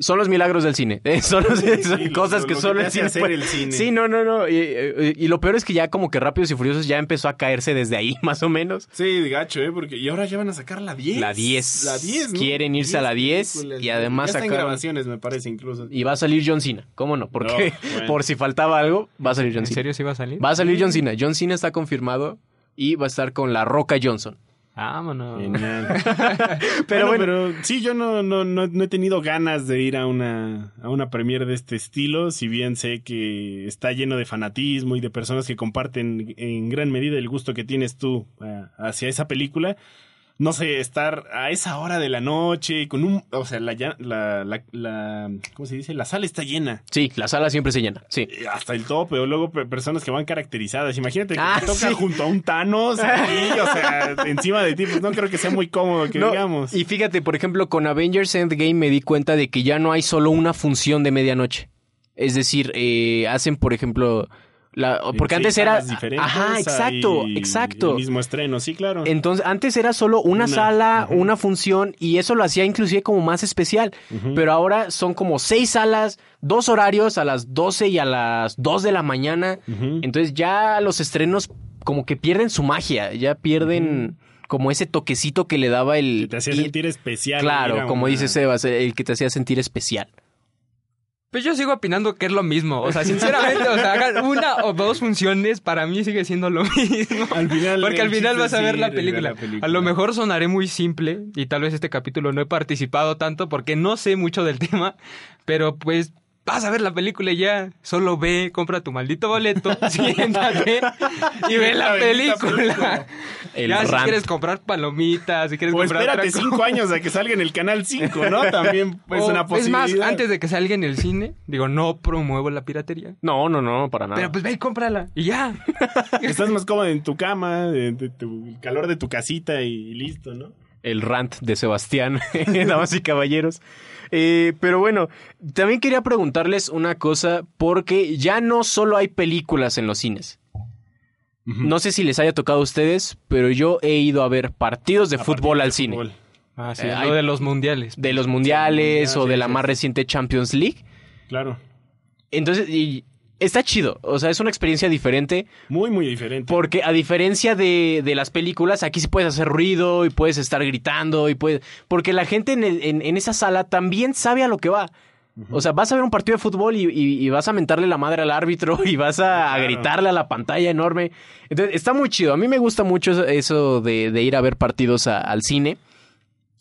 Son los milagros del cine. eh, (laughs) Son, los- son Sí, lo- cosas lo- que lo solo que el cine. hacer puede- el cine. Sí, no, no, no. Y, eh, y lo peor es que ya como que Rápidos y Furiosos ya empezó a caerse desde ahí, (laughs) más o menos. Sí, gacho, ¿eh? Porque... Y ahora ya van a sacar la 10. La 10. La 10, ¿no? Quieren irse a la 10 películas. y además en sacaron- grabaciones, me parece, incluso. Y va a salir John Cena. ¿Cómo no? Porque No, (laughs) bueno. por si faltaba algo, va a salir John ¿En Cena. serio sí va a salir? Va a salir John Cena. John Cena está confirmado y va a estar con La Roca Johnson. Vámonos. Genial. (laughs) Pero bueno, bueno. pero sí, yo no, no, no, no he tenido ganas de ir a una, a una premiere de este estilo, si bien sé que está lleno de fanatismo y de personas que comparten en gran medida el gusto que tienes tú eh, hacia esa película. No sé, estar a esa hora de la noche con un... O sea, la, la, la, la- ¿Cómo se dice? La sala está llena. Sí, la sala siempre se llena. Sí. Hasta el tope, o luego pe- personas que van caracterizadas. Imagínate que Ah, te toca sí. junto a un Thanos aquí, o sea, (laughs) encima de ti, pues no creo que sea muy cómodo que No, digamos. Y fíjate, por ejemplo, con Avengers Endgame me di cuenta de que ya no hay solo una función de medianoche. Es decir, eh, hacen, por ejemplo, la, porque antes era... Ajá, exacto, hay exacto. El mismo estreno, sí, claro. Entonces, antes era solo una, Una, sala, una función, y eso lo hacía inclusive como más especial. Pero ahora son como seis salas, dos horarios a las 12 y a las 2 de la mañana. Entonces ya los estrenos como que pierden su magia, ya pierden como ese toquecito que le daba el... Que te hacía sentir especial. Claro, como una- dice Sebas, el que te hacía sentir especial. Pues yo sigo opinando que es lo mismo. O sea, sinceramente, o sea, hagan una o dos funciones, para mí sigue siendo lo mismo. Al final, Porque al final vas a ver la película. la película. A lo mejor sonaré muy simple y tal vez este capítulo no he participado tanto porque no sé mucho del tema, pero pues vas a ver la película y ya. Solo ve, compra tu maldito boleto, (laughs) siéntate y ve la película. El ya si rant. quieres comprar palomitas, si quieres O comprar espérate otra cinco años a que salga en el canal 5, ¿no? (laughs) También es O, una es posibilidad. más, antes de que salga en el cine, digo, no promuevo la piratería. No, no, no, para nada. Pero pues ve y cómprala. Y ya. (laughs) Estás más cómodo en tu cama, de, de tu el calor de tu casita y listo, ¿no? el rant de Sebastián, damas y caballeros. Eh, pero bueno, también quería preguntarles una cosa, porque ya no solo hay películas en los cines. No sé si les haya tocado a ustedes, pero yo he ido a ver partidos de A fútbol al de cine. fútbol. Ah, sí, Eh, hay- de los mundiales. De los mundiales Sí, o de la más reciente Champions League. Claro. Entonces, y está chido. O sea, es una experiencia diferente. Muy, muy diferente. Porque a diferencia de, de las películas, aquí sí puedes hacer ruido y puedes estar gritando y puedes... Porque la gente en, el- en- en esa sala también sabe a lo que va. O sea, vas a ver un partido de fútbol y, y- y vas a mentarle la madre al árbitro (laughs) y vas a, a gritarle a la pantalla enorme. Entonces, está muy chido. A mí me gusta mucho eso, eso de, de ir a ver partidos a- al cine.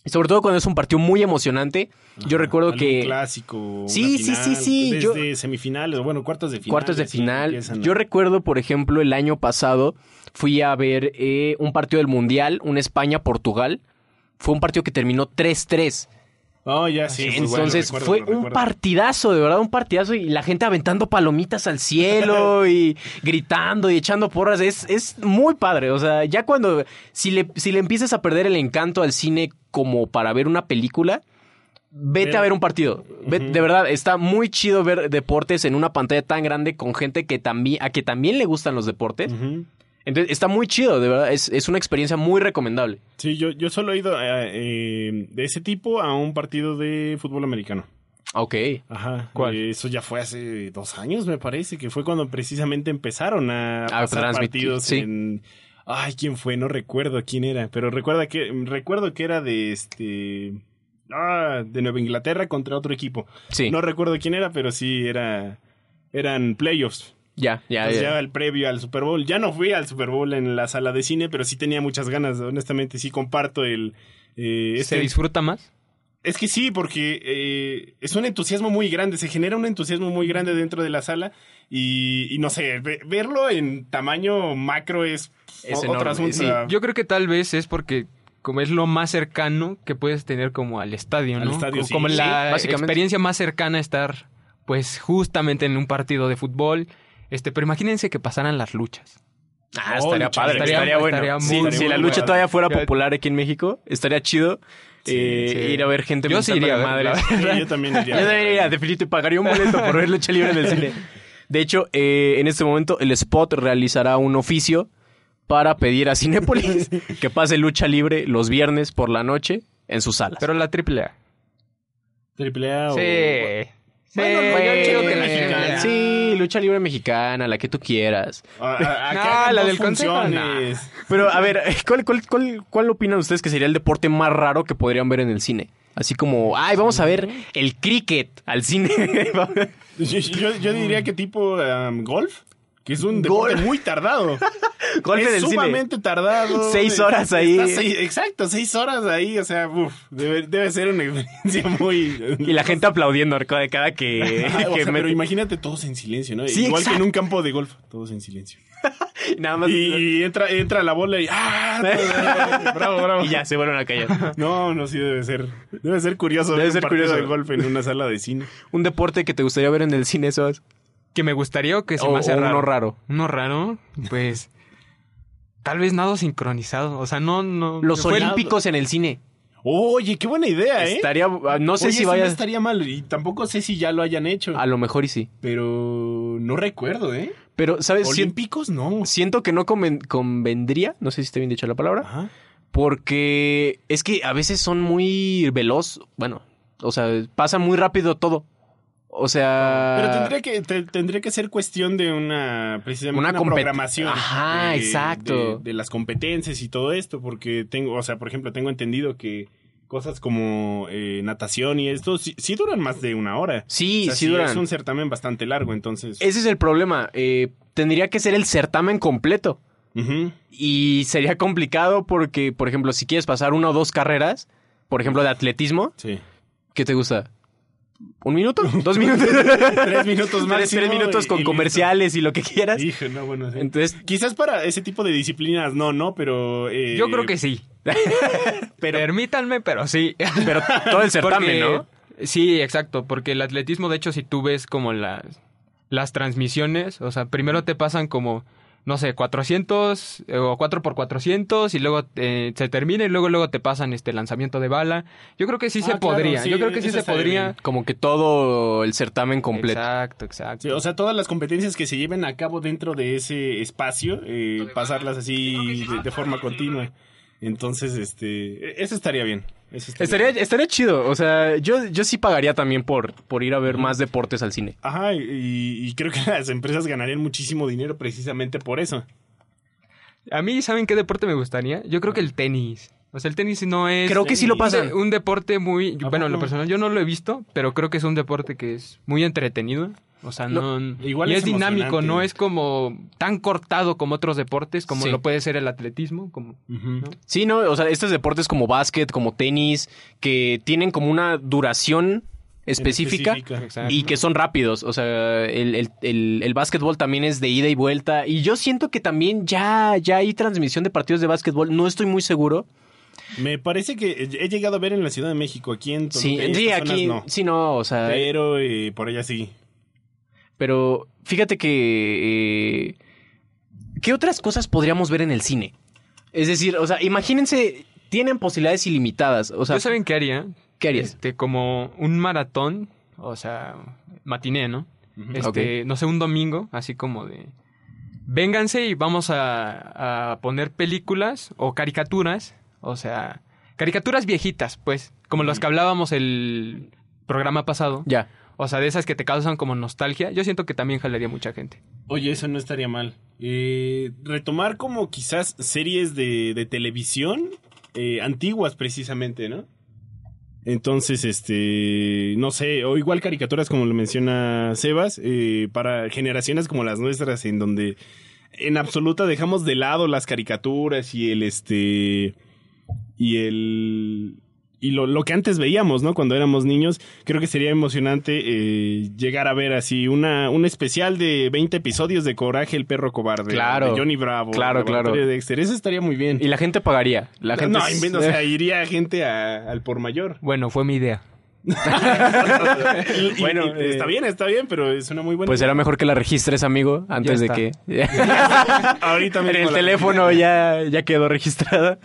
Sobre todo cuando es un partido muy emocionante. Yo recuerdo que... clásico. Sí, sí, sí, sí, Desde yo- semifinales, bueno, cuartos de final. cuartos de final. a- Yo recuerdo, por ejemplo, el año pasado fui a ver eh, un partido del Mundial, un España-Portugal. Fue un partido que terminó 3-3. Oh, ya, sí. bueno, Entonces recuerdo, fue un partidazo, de verdad, un partidazo. Y la gente aventando palomitas al cielo (laughs) y gritando y echando porras. Es, es muy padre. O sea, ya cuando. Si le, si le empiezas a perder el encanto al cine como para ver una película. Vete Pero- a ver un partido. De verdad, está muy chido ver deportes en una pantalla tan grande con gente que también, a que también le gustan los deportes. Entonces, está muy chido, de verdad. Es, es una experiencia muy recomendable. Sí, yo, yo solo he ido eh, eh, de ese tipo a un partido de fútbol americano. Ok. Ajá. ¿Cuál? Eh, eso ya fue hace dos años, me parece, que fue cuando precisamente empezaron a, pasar transmitir, partidos sí. en... Ay, ¿quién fue? No recuerdo quién era, pero recuerda que, recuerdo que era de este... ah, de Nueva Inglaterra contra otro equipo. Sí. No recuerdo quién era, pero sí era eran playoffs. Ya, ya, Entonces, ya. ya el previo al Super Bowl. Ya no fui al Super Bowl en la sala de cine, pero sí tenía muchas ganas. Honestamente, sí comparto el. eh, ¿Se este- disfruta más? es que sí, porque eh, es un entusiasmo muy grande, se genera un entusiasmo muy grande dentro de la sala y, y no sé, ve- verlo en tamaño macro es, Es o- otro enorme, asunto. sí. Yo creo que tal vez es porque como es lo más cercano que puedes tener como al estadio, Al ¿no? estadio, como, sí. como Sí, la experiencia más cercana a estar pues justamente en un partido de fútbol. Este, pero imagínense que pasaran las luchas. Ah, Oh, estaría lucha padre, estaría, Estaría- bueno. estaría Sí, si la lucha todavía fuera popular aquí en México, estaría chido eh, sí. ir a ver gente Yo sí iría madre. (laughs) yo también iría. Yo también iría, definitivamente pagaría un boleto por ver lucha libre en el cine. De hecho, eh, en este momento el spot realizará un oficio para pedir a Cinépolis (laughs) que pase lucha libre los viernes por la noche en sus salas. Pero la triple A. Triple A o... Sí. Sí, Bueno, yo bueno, digo que la sí, lucha libre mexicana, la que tú quieras. Ah, ah, (laughs) No, la del consejo. Pero, a ver, (laughs) ¿cuál, cuál, cuál, cuál opinan ustedes que sería el deporte más raro que podrían ver en el cine? Así como, ay, vamos a ver el cricket al cine. Yo, (laughs) yo- yo diría que tipo um, golf, que es un deporte Golf. muy tardado. (laughs) Golpe es del cine. sumamente tardado. Seis De- horas ahí. seis- exacto, seis horas ahí. O sea, uf, debe, debe ser una experiencia (laughs) muy. Y la gente aplaudiendo cada, cada que, Ah, (laughs) o que sea, mete- pero imagínate todos en silencio, ¿no? Sí, Igual exacto. que en un campo de golf, todos en silencio. Nada más. Y entra, entra la bola y ¡ah! bravo, bravo. Y ya se vuelven a callar. No, no, sí debe ser. Debe ser curioso Debe ser curioso. de golf en una sala de cine. Un deporte que te gustaría ver en el cine, eso es. Que me gustaría o que se O, me hace o raro. uno raro. Uno raro, pues. tal vez nado sincronizado. O sea, no, no. Los olímpicos en el cine. Oye, qué buena idea, ¿eh? Estaría. No sé Oye, si eso no vayas. estaría mal y tampoco sé si ya lo hayan hecho. A lo mejor y sí. Pero no recuerdo, ¿eh? Pero, ¿sabes? Olímpicos, no. Siento que no conven- convendría, no sé si está bien dicha la palabra, Ajá. porque es que a veces son muy veloz, bueno, o sea, pasa muy rápido todo. O sea, Pero tendría que, te- tendría que ser cuestión de una, precisamente Una programación. Ajá, de- exacto. De, de las competencias y todo esto, porque tengo, o sea, por ejemplo, tengo entendido que cosas como eh, natación y esto sí, sí duran más de una hora. sí, O sea, sí duran. Es un certamen bastante largo, entonces. Ese es el problema. eh, tendría que ser el certamen completo. Y sería complicado porque, por ejemplo, si quieres pasar una o dos carreras, por ejemplo, de atletismo, Sí. ¿qué te gusta? ¿Un minuto? ¿Dos minutos? (laughs) Tres (laughs) minutos máximo tres minutos con y listo. comerciales y lo que quieras. Hijo, no, bueno, sí. Entonces, Quizás para ese tipo de disciplinas no, no, pero... eh, Yo creo que sí. (laughs) pero, Permítanme, pero sí. pero todo el certamen, Porque- ¿no? Sí, exacto, porque el atletismo, de hecho, si tú ves como las, las transmisiones, o sea, primero te pasan como, no sé, 400 eh, o 4 por 400 y luego eh, se termina y luego luego te pasan este lanzamiento de bala. Yo creo que sí Ah, se claro, podría, sí, yo creo que sí se podría. bien. Como que todo el certamen completo. Exacto, exacto. Sí, o sea, todas las competencias que se lleven a cabo dentro de ese espacio, eh, pasarlas así de, de forma continua. Entonces, este, eso estaría bien. Estaría, estaría chido. O sea, yo, yo sí pagaría también por, por ir a ver más deportes al cine. Ajá, y, y creo que (laughs) las empresas ganarían muchísimo dinero precisamente por eso. A mí, ¿saben qué deporte me gustaría? Yo creo que el tenis. O sea, el tenis no es... Creo que sí lo un pasan. Un deporte muy... ¿A Bueno, en lo personal yo no lo he visto, pero creo que es un deporte que es muy entretenido. O sea, no... igual y es es, dinámico, no es como tan cortado como otros deportes, como Sí. lo puede ser el atletismo. Como, ¿no? Sí, ¿no? O sea, estos deportes como básquet, como tenis, que tienen como una duración específica. Y que son rápidos. O sea, el, el, el, el básquetbol también es de ida y vuelta. Y yo siento que también ya, ya hay transmisión de partidos de básquetbol. No estoy muy seguro. Me parece que he llegado a ver en la Ciudad de México, aquí en Toluca, Sí, sí, aquí. zonas no. Sí, no, o sea. Pero eh, por allá sí. Pero fíjate que... eh, ¿Qué otras cosas podríamos ver en el cine? Es decir, o sea, imagínense, tienen posibilidades ilimitadas. O sea, ¿Yo saben qué haría? ¿qué harías? Este, como un maratón, o sea, matiné, ¿no? Este, no sé, un domingo, así como de... Vénganse y vamos a, a poner películas o caricaturas, o sea, caricaturas viejitas, pues, como las que hablábamos el programa pasado. Ya. O sea, de esas que te causan como nostalgia. Yo siento que también jalaría mucha gente. Oye, eso no estaría mal. Eh, retomar como quizás series de, de televisión eh, antiguas precisamente, ¿no? Entonces, este, no sé, o igual caricaturas como lo menciona Sebas, eh, para generaciones como las nuestras, en donde en absoluta dejamos de lado las caricaturas y el, este, y el, y lo, lo, que antes veíamos, ¿no? Cuando éramos niños, creo que sería emocionante eh, llegar a ver así una, un especial de 20 episodios de Coraje, el perro cobarde. Claro. De Johnny Bravo. Claro, claro. De Dexter. Eso estaría muy bien. Y la gente pagaría. La gente no, invento, o sea, (laughs) iría gente a, al por mayor. Bueno, fue mi idea. (laughs) y, bueno, y, eh, está bien, está bien, pero es una muy buena. Pues idea. era mejor que la registres, amigo, antes de que. (laughs) Ahorita en el teléfono ya, ya quedó registrada.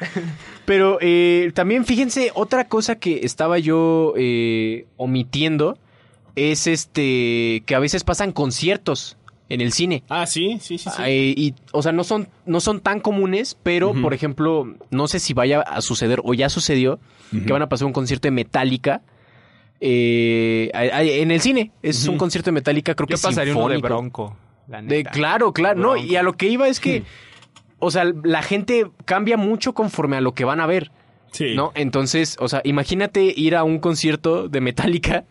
Pero eh, también fíjense, otra cosa que estaba yo eh, omitiendo es este que a veces pasan conciertos en el cine. Ah, sí, sí, sí. sí. Eh, y, o sea, no son, no son tan comunes, pero, uh -huh. por ejemplo, no sé si vaya a suceder o ya sucedió uh -huh. que van a pasar un concierto de Metallica. Eh, en el cine es uh -huh. un concierto de Metallica, creo Yo que pasaría sinfónico. uno de Bronco. La de, claro, claro. No, y a lo que iba es que, (laughs) o sea, la gente cambia mucho conforme a lo que van a ver. Sí. ¿No? Entonces, o sea, imagínate ir a un concierto de Metallica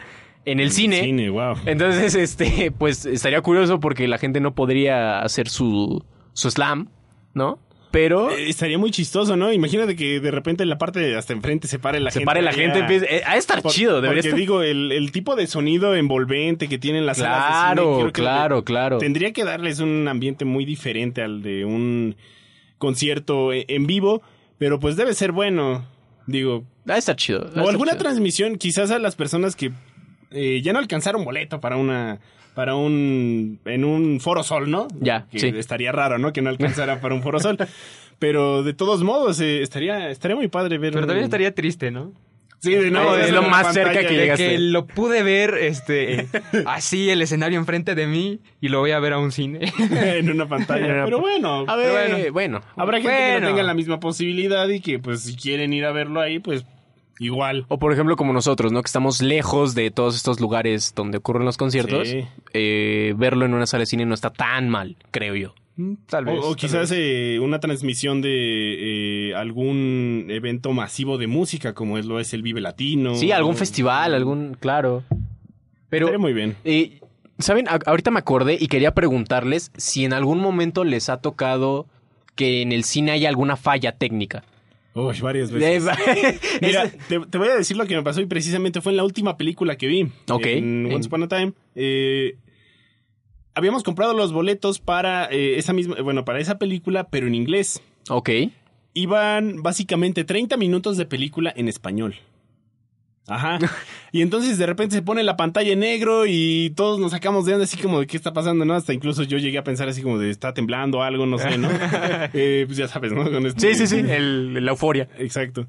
en el cine. cine wow. Entonces, (laughs) este, pues estaría curioso porque la gente no podría hacer su, su slam, ¿no? Pero. Eh, estaría muy chistoso, ¿no? Imagínate que de repente en la parte de hasta enfrente se pare la se gente. Se pare la gente. Empieza, eh, a estar por, chido, debería Porque estar... digo, el, el, tipo de sonido envolvente que tienen las claro, salas de cine. Claro, claro. Tendría que darles un ambiente muy diferente al de un concierto en vivo. Pero pues debe ser bueno. Digo. Ah, está chido. o alguna chido. transmisión, quizás a las personas que eh, ya no alcanzaron boleto para una para un en un Foro Sol, ¿no? Ya, que sí. estaría raro, ¿no? Que no alcanzara (laughs) para un Foro Sol. Pero de todos modos eh, estaría estaría muy padre ver. Pero un... también estaría triste, ¿no? Sí, de no, es lo más cerca que llegaste. que lo pude ver este (laughs) así el escenario enfrente de mí y lo voy a ver a un cine (laughs) en una pantalla. (laughs) Pero bueno, a ver, bueno, bueno. habrá gente bueno. que no tenga la misma posibilidad y que pues si quieren ir a verlo ahí, pues igual. O por ejemplo como nosotros, ¿no? Que estamos lejos de todos estos lugares donde ocurren los conciertos. Sí. Eh, verlo en una sala de cine no está tan mal, creo yo. Mm, Tal vez. O, o quizás vez. eh, una transmisión de eh, algún evento masivo de música, como es lo es el Vive Latino. Sí, algún o... festival, algún, claro. Pero, muy bien. Eh, ¿Saben? A ahorita me acordé y quería preguntarles si en algún momento les ha tocado que en el cine haya alguna falla técnica. Uy, varias veces. (laughs) Mira, te, te, voy a decir lo que me pasó y precisamente fue en la última película que vi. Ok. En Once Upon a Time. Eh, habíamos comprado los boletos para eh, esa misma, bueno, para esa película, pero en inglés. Ok. Iban básicamente 30 minutos de película en español. Ajá. (laughs) Y entonces de repente se pone la pantalla en negro y todos nos sacamos de onda así como de qué está pasando, ¿no? Hasta incluso yo llegué a pensar así como de está temblando algo, no sé, ¿no? (laughs) eh, pues ya sabes, ¿no? Con sí, este, sí, sí, el, la euforia. Exacto.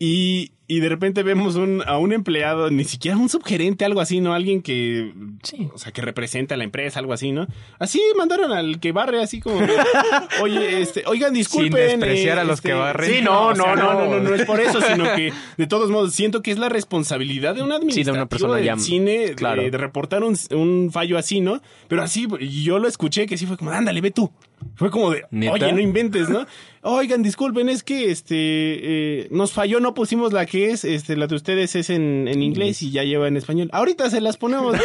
Y, y de repente vemos un, a un empleado, ni siquiera un subgerente, algo así, ¿no? Alguien que, sí. o sea, que representa a la empresa, algo así, ¿no? Así mandaron al que barre, así como, (laughs) oye, este, oigan, disculpen. Sin despreciar eh, a los este, que barren. Sí, no, o sea, no, no, no, no, no, es por eso, sino que, de todos modos, siento que es la responsabilidad de una administración sí, de una persona del ya, cine claro. de, de, reportar un, un fallo así, ¿no? Pero así, yo lo escuché que sí fue como, ándale, ve tú. Fue como de, ¿Neta? oye, no inventes, ¿no? Oigan, disculpen, es que este eh, nos falló, no pusimos la que es, este, la de ustedes es en, en inglés y ya lleva en español. Ahorita se las ponemos.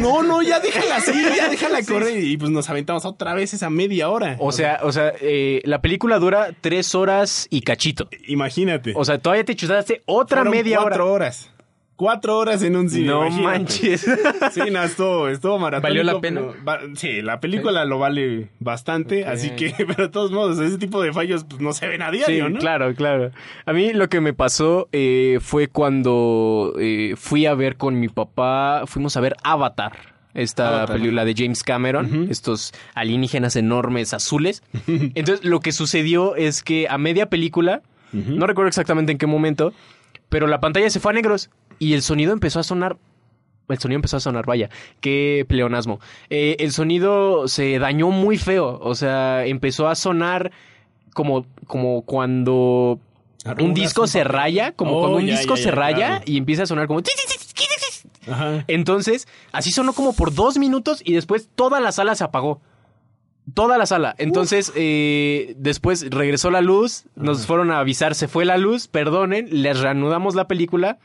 no, (laughs) no, ya déjala así, ya déjala correr. Y pues nos aventamos otra vez esa media hora. O sea, o sea, eh, la película dura tres horas y cachito. Imagínate. O sea, todavía te chutaste otra Fueron media cuatro hora. horas. Cuatro horas en un cine. No imagínate. manches. (laughs) Sí, no, estuvo, estuvo. ¿Valió la pena? va, sí, la película ¿Sí? lo vale bastante, okay. así que, (laughs) pero de todos modos, ese tipo de fallos pues, no se ven a diario, sí, ¿no? claro, claro. A mí lo que me pasó eh, fue cuando eh, fui a ver con mi papá, fuimos a ver Avatar. Esta película de James Cameron, uh -huh. estos alienígenas enormes azules. Entonces, lo que sucedió es que a media película, uh -huh. no recuerdo exactamente en qué momento, pero la pantalla se fue a negros y el sonido empezó a sonar. El sonido empezó a sonar, vaya, qué pleonasmo. Eh, el sonido se dañó muy feo, o sea, empezó a sonar como, como cuando un disco se raya, como oh, cuando un ya, disco ya, se ya, raya claro. y empieza a sonar como... Ajá. Entonces, así sonó como por dos minutos y después toda la sala se apagó. Toda la sala. Entonces, eh, después regresó la luz, nos Ajá. fueron a avisar, se fue la luz, perdonen, les reanudamos la película,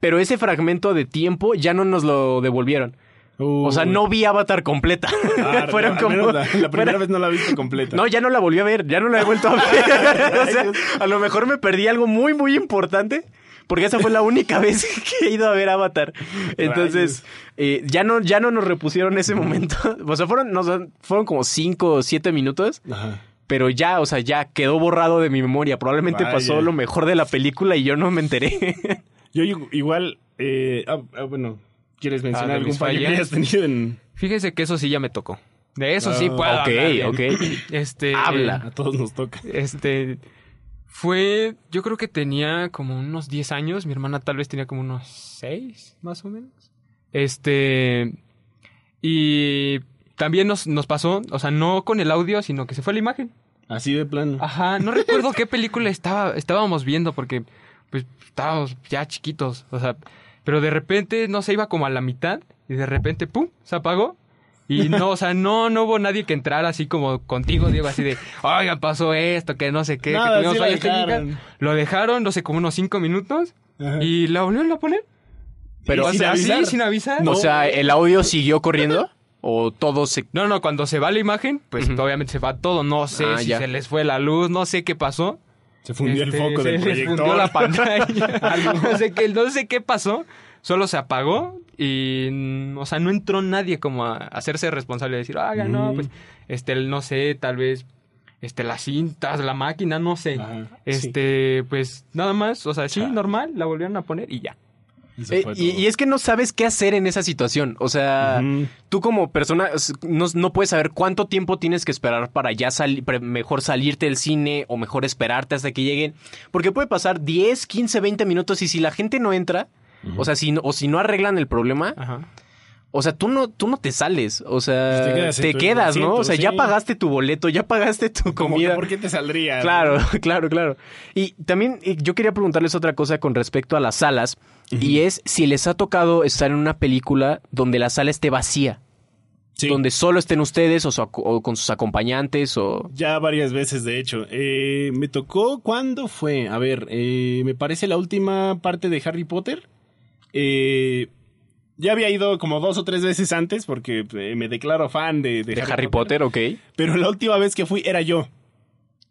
pero ese fragmento de tiempo ya no nos lo devolvieron. O sea, no vi Avatar completa. (laughs) Fueron al como- menos la, la primera vez no la viste completa. No, ya no la volví a ver, ya no la he vuelto a ver. (laughs) o sea, a lo mejor me perdí algo muy, muy importante. Porque esa fue la única (laughs) vez que he ido a ver Avatar. Entonces, eh, ya no, ya no nos repusieron ese momento. O sea, fueron, no, fueron como cinco o siete minutos. Ajá. Pero ya, o sea, ya quedó borrado de mi memoria. Probablemente Vaya. pasó lo mejor de la película y yo no me enteré. Yo igu- igual, eh, ah, ah, bueno, ¿quieres mencionar Ah, algún fallo que hayas tenido en... Fíjese que eso sí ya me tocó. De eso sí Ah, puedo ok, hablar ok. (coughs) Este, Habla. A todos nos toca. Este fue, yo creo que tenía como unos 10 años, mi hermana tal vez tenía como unos 6, más o menos. Este y también nos, nos pasó, o sea, no con el audio, sino que se fue la imagen. Así de plano. Ajá, no recuerdo qué película estaba, estábamos viendo porque pues estábamos ya chiquitos, o sea, pero de repente no se iba como a la mitad y de repente pum, se apagó. Y no, o sea, no, no hubo nadie que entrara así como contigo, Diego, así de, oigan, pasó esto, que no sé qué, Nada, que tuvimos sí fallas técnicas". dejaron. Lo dejaron, no sé, como unos cinco minutos Ajá. y la volvieron a poner. Pero, o sin sea, avisar. sí, sin avisar. o sea, ¿el audio siguió corriendo? ¿O todo se No, no, cuando se va la imagen, pues obviamente se va todo. No sé Ah, si ya. se les fue la luz, no sé qué pasó. Se fundió Este, el foco se del proyector. fundió la (laughs) pantalla. (laughs) (laughs) no, sé qué, no sé qué pasó. Solo se apagó y, mm, o sea, no entró nadie como a hacerse responsable de decir, oiga, no, Mm. pues, este, no sé, tal vez, este, las cintas, la máquina, no sé. Este, pues, nada más, o sea, sí, normal, la volvieron a poner y ya. Eh, y, es que no sabes qué hacer en esa situación. O sea, tú como persona no, no puedes saber cuánto tiempo tienes que esperar para ya salir, mejor salirte del cine o mejor esperarte hasta que lleguen. Porque puede pasar 10, 15, 20 minutos y si la gente no entra, o sea, si no, o si no arreglan el problema, Ajá. O sea, tú no, tú no te sales. O sea, Pues te quedas ¿no? O sea, ya pagaste tu boleto, ya pagaste tu comida. ¿Por qué te saldría? Claro, (laughs) claro, claro. Y también eh, yo quería preguntarles otra cosa con respecto a las salas, y es si les ha tocado estar en una película donde la sala esté vacía, Sí. donde solo estén ustedes o, su ac- o con sus acompañantes o... Ya varias veces, de hecho. Eh, me tocó, ¿cuándo fue? A ver, eh, me parece la última parte de Harry Potter. Eh, ya había ido como dos o tres veces antes porque eh, me declaro fan de, de De Harry Potter, ok. Pero la última vez que fui era yo.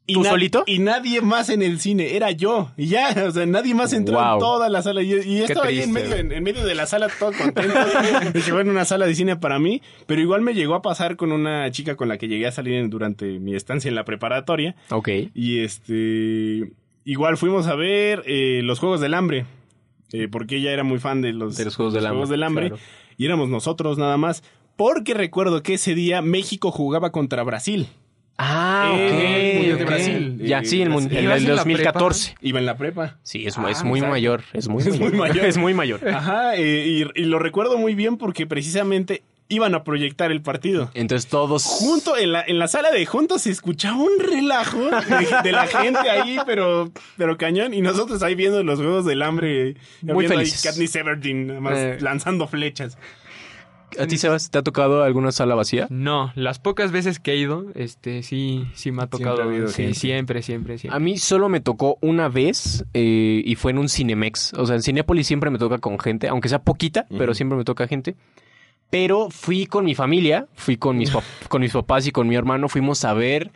Y ¿Tú solito? Y nadie más en el cine, era yo. Y ya, o sea, nadie más entró Wow. en toda la sala. Y, y estaba ahí en medio, en, en medio de la sala todo contento. (laughs) que bueno, una sala de cine para mí. Pero igual me llegó a pasar con una chica con la que llegué a salir en- durante mi estancia en la preparatoria. Ok. Y este. Igual fuimos a ver eh, los Juegos del Hambre. Eh, porque ella era muy fan de los, De los Juegos del Hambre, Hambre. claro. Y éramos nosotros nada más. Porque recuerdo que ese día México jugaba contra Brasil. Ah, ok. Eh, Mundial de. Brasil. Ya, Eh, sí, el, Brasil. mun- el ¿Ibas del en la 2014. Iba en la prepa. Sí, es, Ah, es muy exacto. mayor. Es muy, (laughs) Es muy mayor. (laughs) Es muy mayor. Ajá, eh, y, y lo recuerdo muy bien porque precisamente iban a proyectar el partido. Entonces todos... Junto, en la, en la sala de juntos se escuchaba un relajo de, de la gente ahí, pero, pero cañón. Y nosotros ahí viendo los Juegos del Hambre. Muy viendo ahí felices. Katniss Everdeen, nada más Eh. lanzando flechas. ¿A ti, Sebas, te ha tocado alguna sala vacía? No, las pocas veces que he ido, este, sí, sí me ha tocado. ha habido sí, siempre, siempre, siempre. A mí solo me tocó una vez eh, y fue en un Cinemex. O sea, en Cinépolis siempre me toca con gente, aunque sea poquita, pero siempre me toca gente. Pero fui con mi familia, fui con mis, (laughs) con mis papás y con mi hermano, fuimos a ver...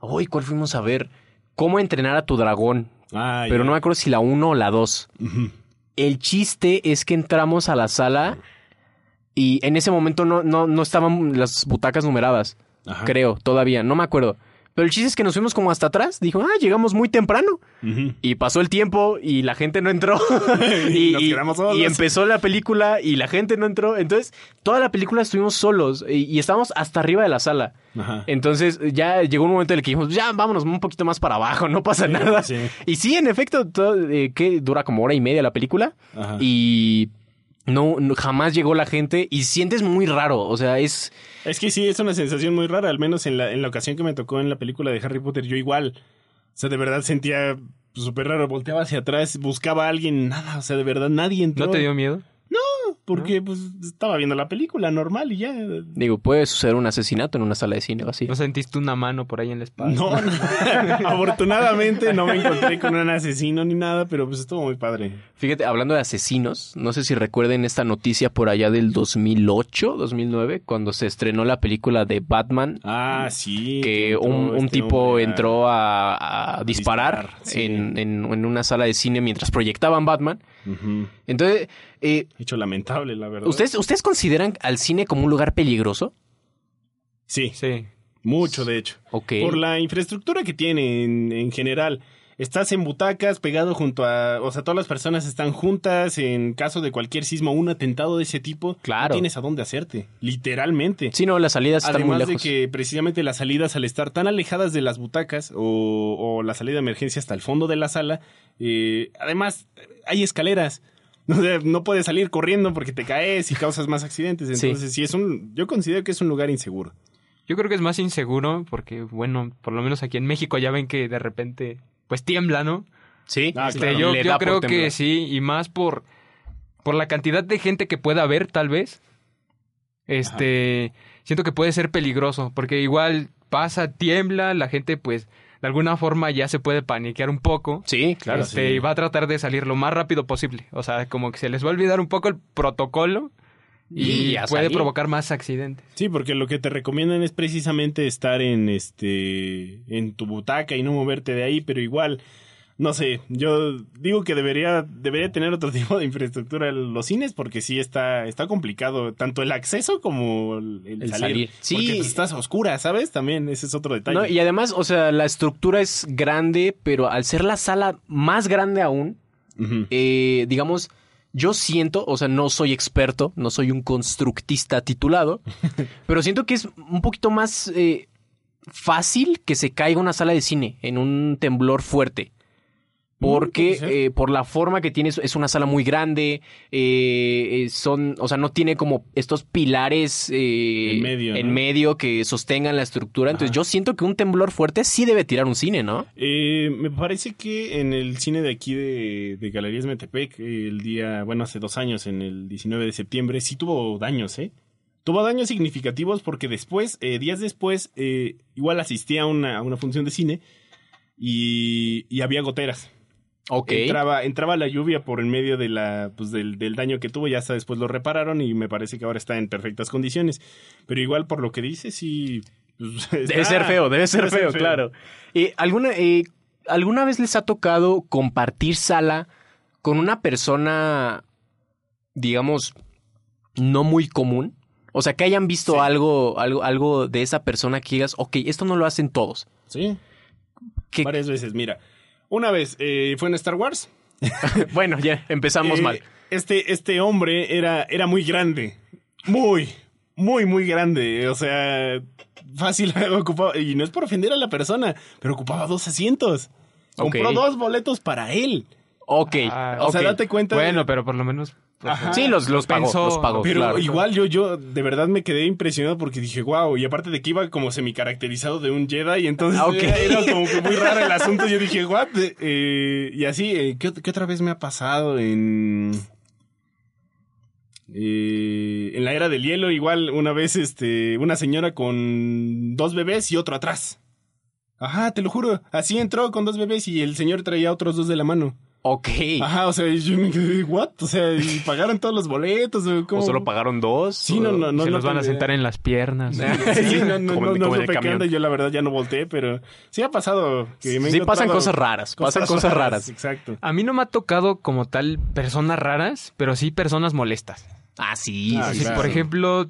Uy, ¿cuál fuimos a ver? ¿Cómo entrenar a tu dragón? Ah, Pero no me acuerdo si la 1 o la 2. Ujú. El chiste es que entramos a la sala y en ese momento no, no, no estaban las butacas numeradas. Ajá. Creo, todavía, no me acuerdo. Pero el chiste es que nos fuimos como hasta atrás. Dijo, ah, llegamos muy temprano. Y pasó el tiempo y la gente no entró. (laughs) Y nos quedamos solos. y empezó la película y la gente no entró. Entonces, toda la película estuvimos solos y, y estábamos hasta arriba de la sala. Ajá. Entonces, ya llegó un momento en el que dijimos, ya vámonos un poquito más para abajo, no pasa nada. sí. Y sí, en efecto, todo, eh, que dura como hora y media la película. Ajá. Y no, no- jamás llegó la gente y sientes muy raro. O sea, es. Es que sí, es una sensación muy rara, al menos en la, en la ocasión que me tocó en la película de Harry Potter, yo igual. O sea, de verdad sentía súper raro, volteaba hacia atrás, buscaba a alguien, nada, o sea, de verdad nadie entró. ¿No te dio miedo? Porque pues estaba viendo la película normal y ya. Digo, puede suceder un asesinato en una sala de cine o así. ¿No sentiste una mano por ahí en la espalda? No, no. (laughs) afortunadamente no me encontré con un asesino ni nada, pero pues estuvo muy padre. Fíjate, hablando de asesinos, no sé si recuerden esta noticia por allá del 2008, 2009, cuando se estrenó la película de Batman. Ah, sí. Que entró un, un este tipo hombre entró a, a disparar, disparar, sí. en, en- en una sala de cine mientras proyectaban Batman. Entonces, eh, Hecho lamentable, la verdad. ¿ustedes, ¿ustedes consideran al cine como un lugar peligroso? Sí, Sí. mucho de hecho. Ok. Por la infraestructura que tiene en, en general. Estás en butacas, pegado junto a... O sea, todas las personas están juntas en caso de cualquier sismo o un atentado de ese tipo. Claro. No tienes a dónde hacerte, literalmente. Sí, no, las salidas están muy Además de lejos. que precisamente las salidas al estar tan alejadas de las butacas o, o la salida de emergencia hasta el fondo de la sala, eh, además hay escaleras. (laughs) O sea, no puedes salir corriendo porque te caes y causas más accidentes. Entonces, sí. es un, yo considero que es un lugar inseguro. Yo creo que es más inseguro porque, bueno, por lo menos aquí en México ya ven que de repente, pues tiembla, ¿no? Sí, Ah, Este, claro. yo yo creo que sí, y más por, por la cantidad de gente que pueda haber, tal vez. Este, siento que puede ser peligroso, porque igual pasa, tiembla, la gente pues de alguna forma ya se puede paniquear un poco. Sí, claro. este, sí. Y va a tratar de salir lo más rápido posible. O sea, como que se les va a olvidar un poco el protocolo y, puede salir. provocar más accidentes. Sí, porque lo que te recomiendan es precisamente estar en este en tu butaca y no moverte de ahí, pero igual no sé, yo digo que debería debería tener otro (laughs) tipo de infraestructura los cines porque sí está está complicado tanto el acceso como el, salir. salir. Sí. Porque pues, estás oscura, ¿sabes? También ese es otro detalle. No, y además, o sea, la estructura es grande, pero al ser la sala más grande aún, eh, digamos, yo siento, o sea, no soy experto, no soy un constructista titulado, (laughs) pero siento que es un poquito más eh, fácil que se caiga una sala de cine en un temblor fuerte. Porque puede ser. eh, por la forma que tiene, es- una sala muy grande, eh, eh, son, o sea, no tiene como estos pilares eh, En medio, en ¿no? medio que sostengan la estructura. Entonces Ajá. yo siento que un temblor fuerte sí debe tirar un cine, ¿no? Eh, me parece que en el cine de aquí de, de Galerías Metepec, el día, bueno, hace dos años, en el 19 de septiembre, sí tuvo daños, ¿eh? Tuvo daños significativos porque después, días después, eh, igual asistí a una, a una función de cine y, y había goteras. Entraba, entraba la lluvia por en medio de la, pues del, del daño que tuvo, ya hasta después lo repararon y me parece que ahora está en perfectas condiciones. Pero igual por lo que dice, sí... pues, (laughs) Debe ser feo, debe ser feo, claro. Eh, ¿alguna, eh, ¿Alguna vez les ha tocado compartir sala con una persona, digamos, no muy común? O sea, que hayan visto Sí. algo, algo, algo de esa persona que digas, ok, esto no lo hacen todos. Sí, Que- varias veces. Mira, una vez eh, fue en Star Wars. (laughs) bueno, ya empezamos Eh, mal. Este, este hombre era, era muy grande. Muy, muy, muy grande. O sea, fácil (laughs) ocupaba. Y no es por ofender a la persona, pero ocupaba dos asientos. Compró Ok. dos boletos para él. Ok, Ah, O sea, ok. date cuenta. de- Bueno, pero por lo menos... Ajá. Sí, los, los pagó, Pensó- los pagó, Pero claro. igual yo, yo de verdad me quedé impresionado porque dije, wow, y aparte de que iba como semi-caracterizado de un Jedi, y entonces Ah, era, era como que muy raro el asunto. Yo dije, what? Eh, y así, eh, ¿qué, qué otra vez me ha pasado en... eh, en la era del hielo, igual una vez, este, una señora con dos bebés y otro atrás. Ajá, te lo juro. Así entró con dos bebés y el señor traía otros dos de la mano. Ok. Ajá, o sea, yo me quedé, what? O sea, ¿y pagaron todos los boletos? ¿O, cómo? ¿O solo pagaron dos? Sí, no, no, no. se no los van a sentar en las piernas. (laughs) Sí, no, no, Como- no, no como el supe qué camión. onda, yo la verdad ya no volteé, pero sí ha pasado que me Sí, pasan cosas raras, pasan cosas raras. Exacto. A mí no me ha tocado como tal personas raras, pero sí personas molestas. Ah, sí. Ah, sí, Sí, sí. claro. Por ejemplo,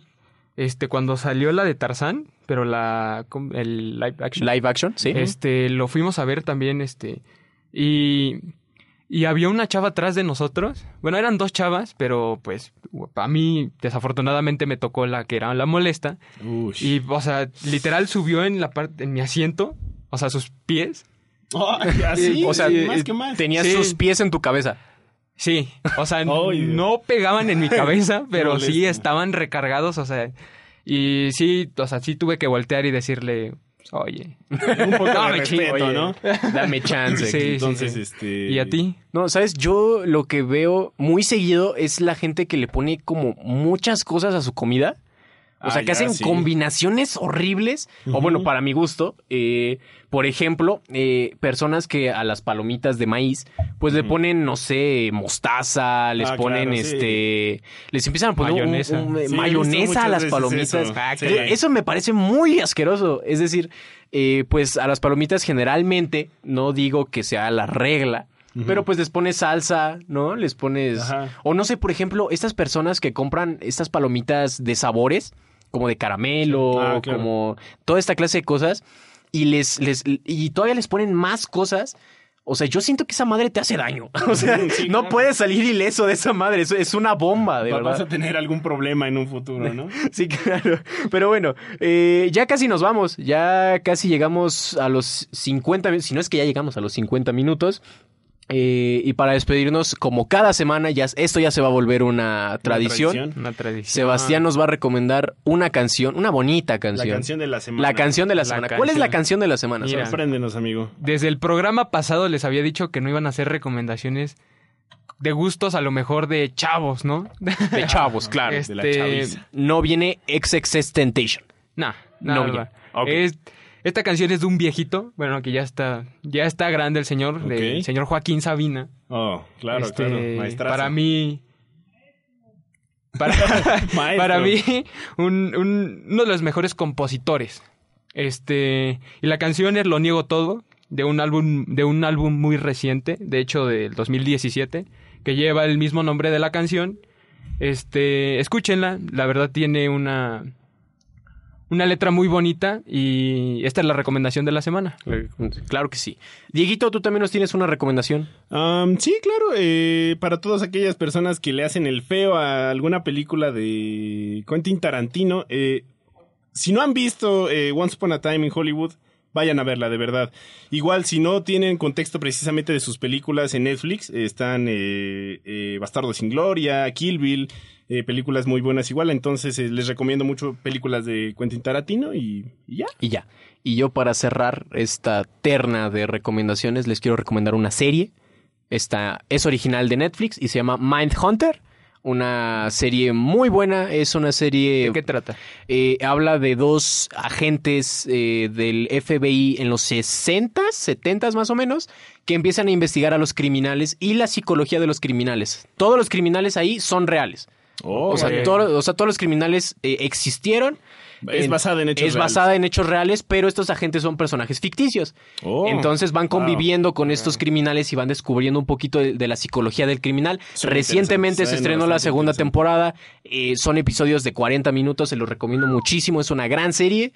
este cuando salió la de Tarzán, pero la el live action, Live action, sí. este lo fuimos a ver también este y y había una chava atrás de nosotros. Bueno, eran dos chavas, pero pues a mí desafortunadamente me tocó la que era la molesta Uy. y o sea, literal subió en la parte en mi asiento, o sea, sus pies. Ay, (laughs) así, o sea, más eh, que más. tenías Sí. sus pies en tu cabeza. Sí, o sea, (laughs) no pegaban en mi (laughs) cabeza, pero sí estaban recargados, o sea, y sí, o sea, sí tuve que voltear y decirle, Oye. Un poco (laughs) No, de respeto, oye. ¿no? Dame chance. Sí, sí, Entonces, sí. este... ¿Y a ti? No, sabes, yo lo que veo muy seguido es la gente que le pone como muchas cosas a su comida. O Ah, sea, que hacen sí. combinaciones horribles. O bueno, para mi gusto. eh, por ejemplo, eh, personas que a las palomitas de maíz, pues le ponen, no sé, mostaza, les Ah, ponen claro, sí. este. Les empiezan a poner Mayonesa. un- Sí, he mayonesa a las palomitas. eso. Ah, Sí. Eh, Eso me parece muy asqueroso. Es decir, eh, pues a las palomitas generalmente, no digo que sea la regla, pero pues les pones salsa, ¿no? Les pones... Ajá. O no sé, por ejemplo, estas personas que compran estas palomitas de sabores, como de caramelo, Sí. Ah, claro. como toda esta clase de cosas, y les, les y todavía les ponen más cosas. O sea, yo siento que esa madre te hace daño. (laughs) O sea, sí, no claro. puedes salir ileso de esa madre. Es, es una bomba, de Va- verdad. Vas a tener algún problema en un futuro, ¿no? (laughs) Sí, claro. Pero bueno, eh, ya casi nos vamos. Ya casi llegamos a los 50 minutos. Si no es que ya llegamos a los 50 minutos. Eh, y para despedirnos, como cada semana, ya, esto ya se va a volver una tradición. tradición. Una tradición. Sebastián nos va a recomendar una canción, una bonita La canción. canción de la semana. La canción de la La semana. ¿Cuál es la canción. canción de la semana? Mira. Sorpréndenos, amigo. Desde el programa pasado les había dicho que no iban a hacer recomendaciones de gustos a lo mejor de chavos, ¿no? De chavos, (laughs) claro. Este, de la chaviza. No viene XXX Tentation. Nah, No no, viene. Ok. Es, esta canción es de un viejito, bueno, que ya está, ya está grande el señor, del señor Joaquín Sabina. Oh, claro, Este, claro. Maestrazo. Para mí. Para, (laughs) para mí, un- un- uno de los mejores compositores. Este. Y la canción es Lo Niego Todo, de un álbum, de un álbum muy reciente, de hecho del 2017, que lleva el mismo nombre de la canción. Este. Escúchenla, la verdad tiene una. Una letra muy bonita y esta es la recomendación de la semana. Claro que sí. Dieguito, tú también nos tienes una recomendación. Um, sí, claro, eh, para todas aquellas personas que le hacen el feo a alguna película de Quentin Tarantino, eh, si no han visto eh, Once Upon a Time in Hollywood, vayan a verla, de verdad. Igual, si no tienen contexto precisamente de sus películas en Netflix, están eh, eh, Bastardo sin Gloria, Kill Bill, eh, películas muy buenas igual, entonces les recomiendo mucho películas de Quentin Tarantino y, y ya. Y ya. Y yo para cerrar esta terna de recomendaciones les quiero recomendar una serie. Esta es original de Netflix y se llama Mindhunter. Una serie muy buena. Es una serie... ¿De qué trata? eh, habla de dos agentes eh, del FBI en los 60s, 70s más o menos, que empiezan a investigar a los criminales y la psicología de los criminales. Todos los criminales ahí son reales. Oh, O sea, todo- o sea, todos los criminales eh, existieron. Es En- basada en hechos Es reales. basada en hechos reales, pero estos agentes son personajes ficticios. Oh, Entonces van wow. conviviendo con estos criminales y van descubriendo un poquito de, de la psicología del criminal. Recientemente se estrenó la segunda temporada. Eh, son episodios de 40 minutos, se los recomiendo muchísimo. Es una gran serie.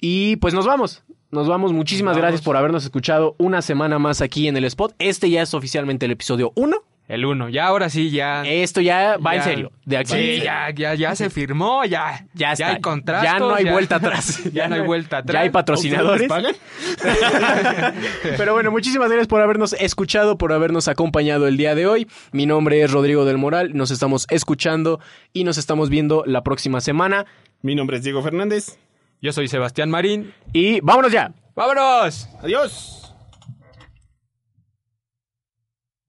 Y pues nos vamos. Nos vamos. Muchísimas Nos vamos. gracias por habernos escuchado una semana más aquí en el spot. Este ya es oficialmente el episodio 1. El uno. Ya ahora sí, ya. Esto ya va en Ya. serio. De aquí Sí, ya, ya, ya se firmó, ya. Ya está. hay contratos. (laughs) Ya no hay vuelta atrás. Ya no hay vuelta atrás. Ya hay patrocinadores. pagan? (laughs) Pero bueno, muchísimas gracias por habernos escuchado, por habernos acompañado el día de hoy. Mi nombre es Rodrigo del Moral. Nos estamos escuchando y nos estamos viendo la próxima semana. Mi nombre es Diego Fernández. Yo soy Sebastián Marín. Y vámonos ya. ¡Vámonos! Adiós.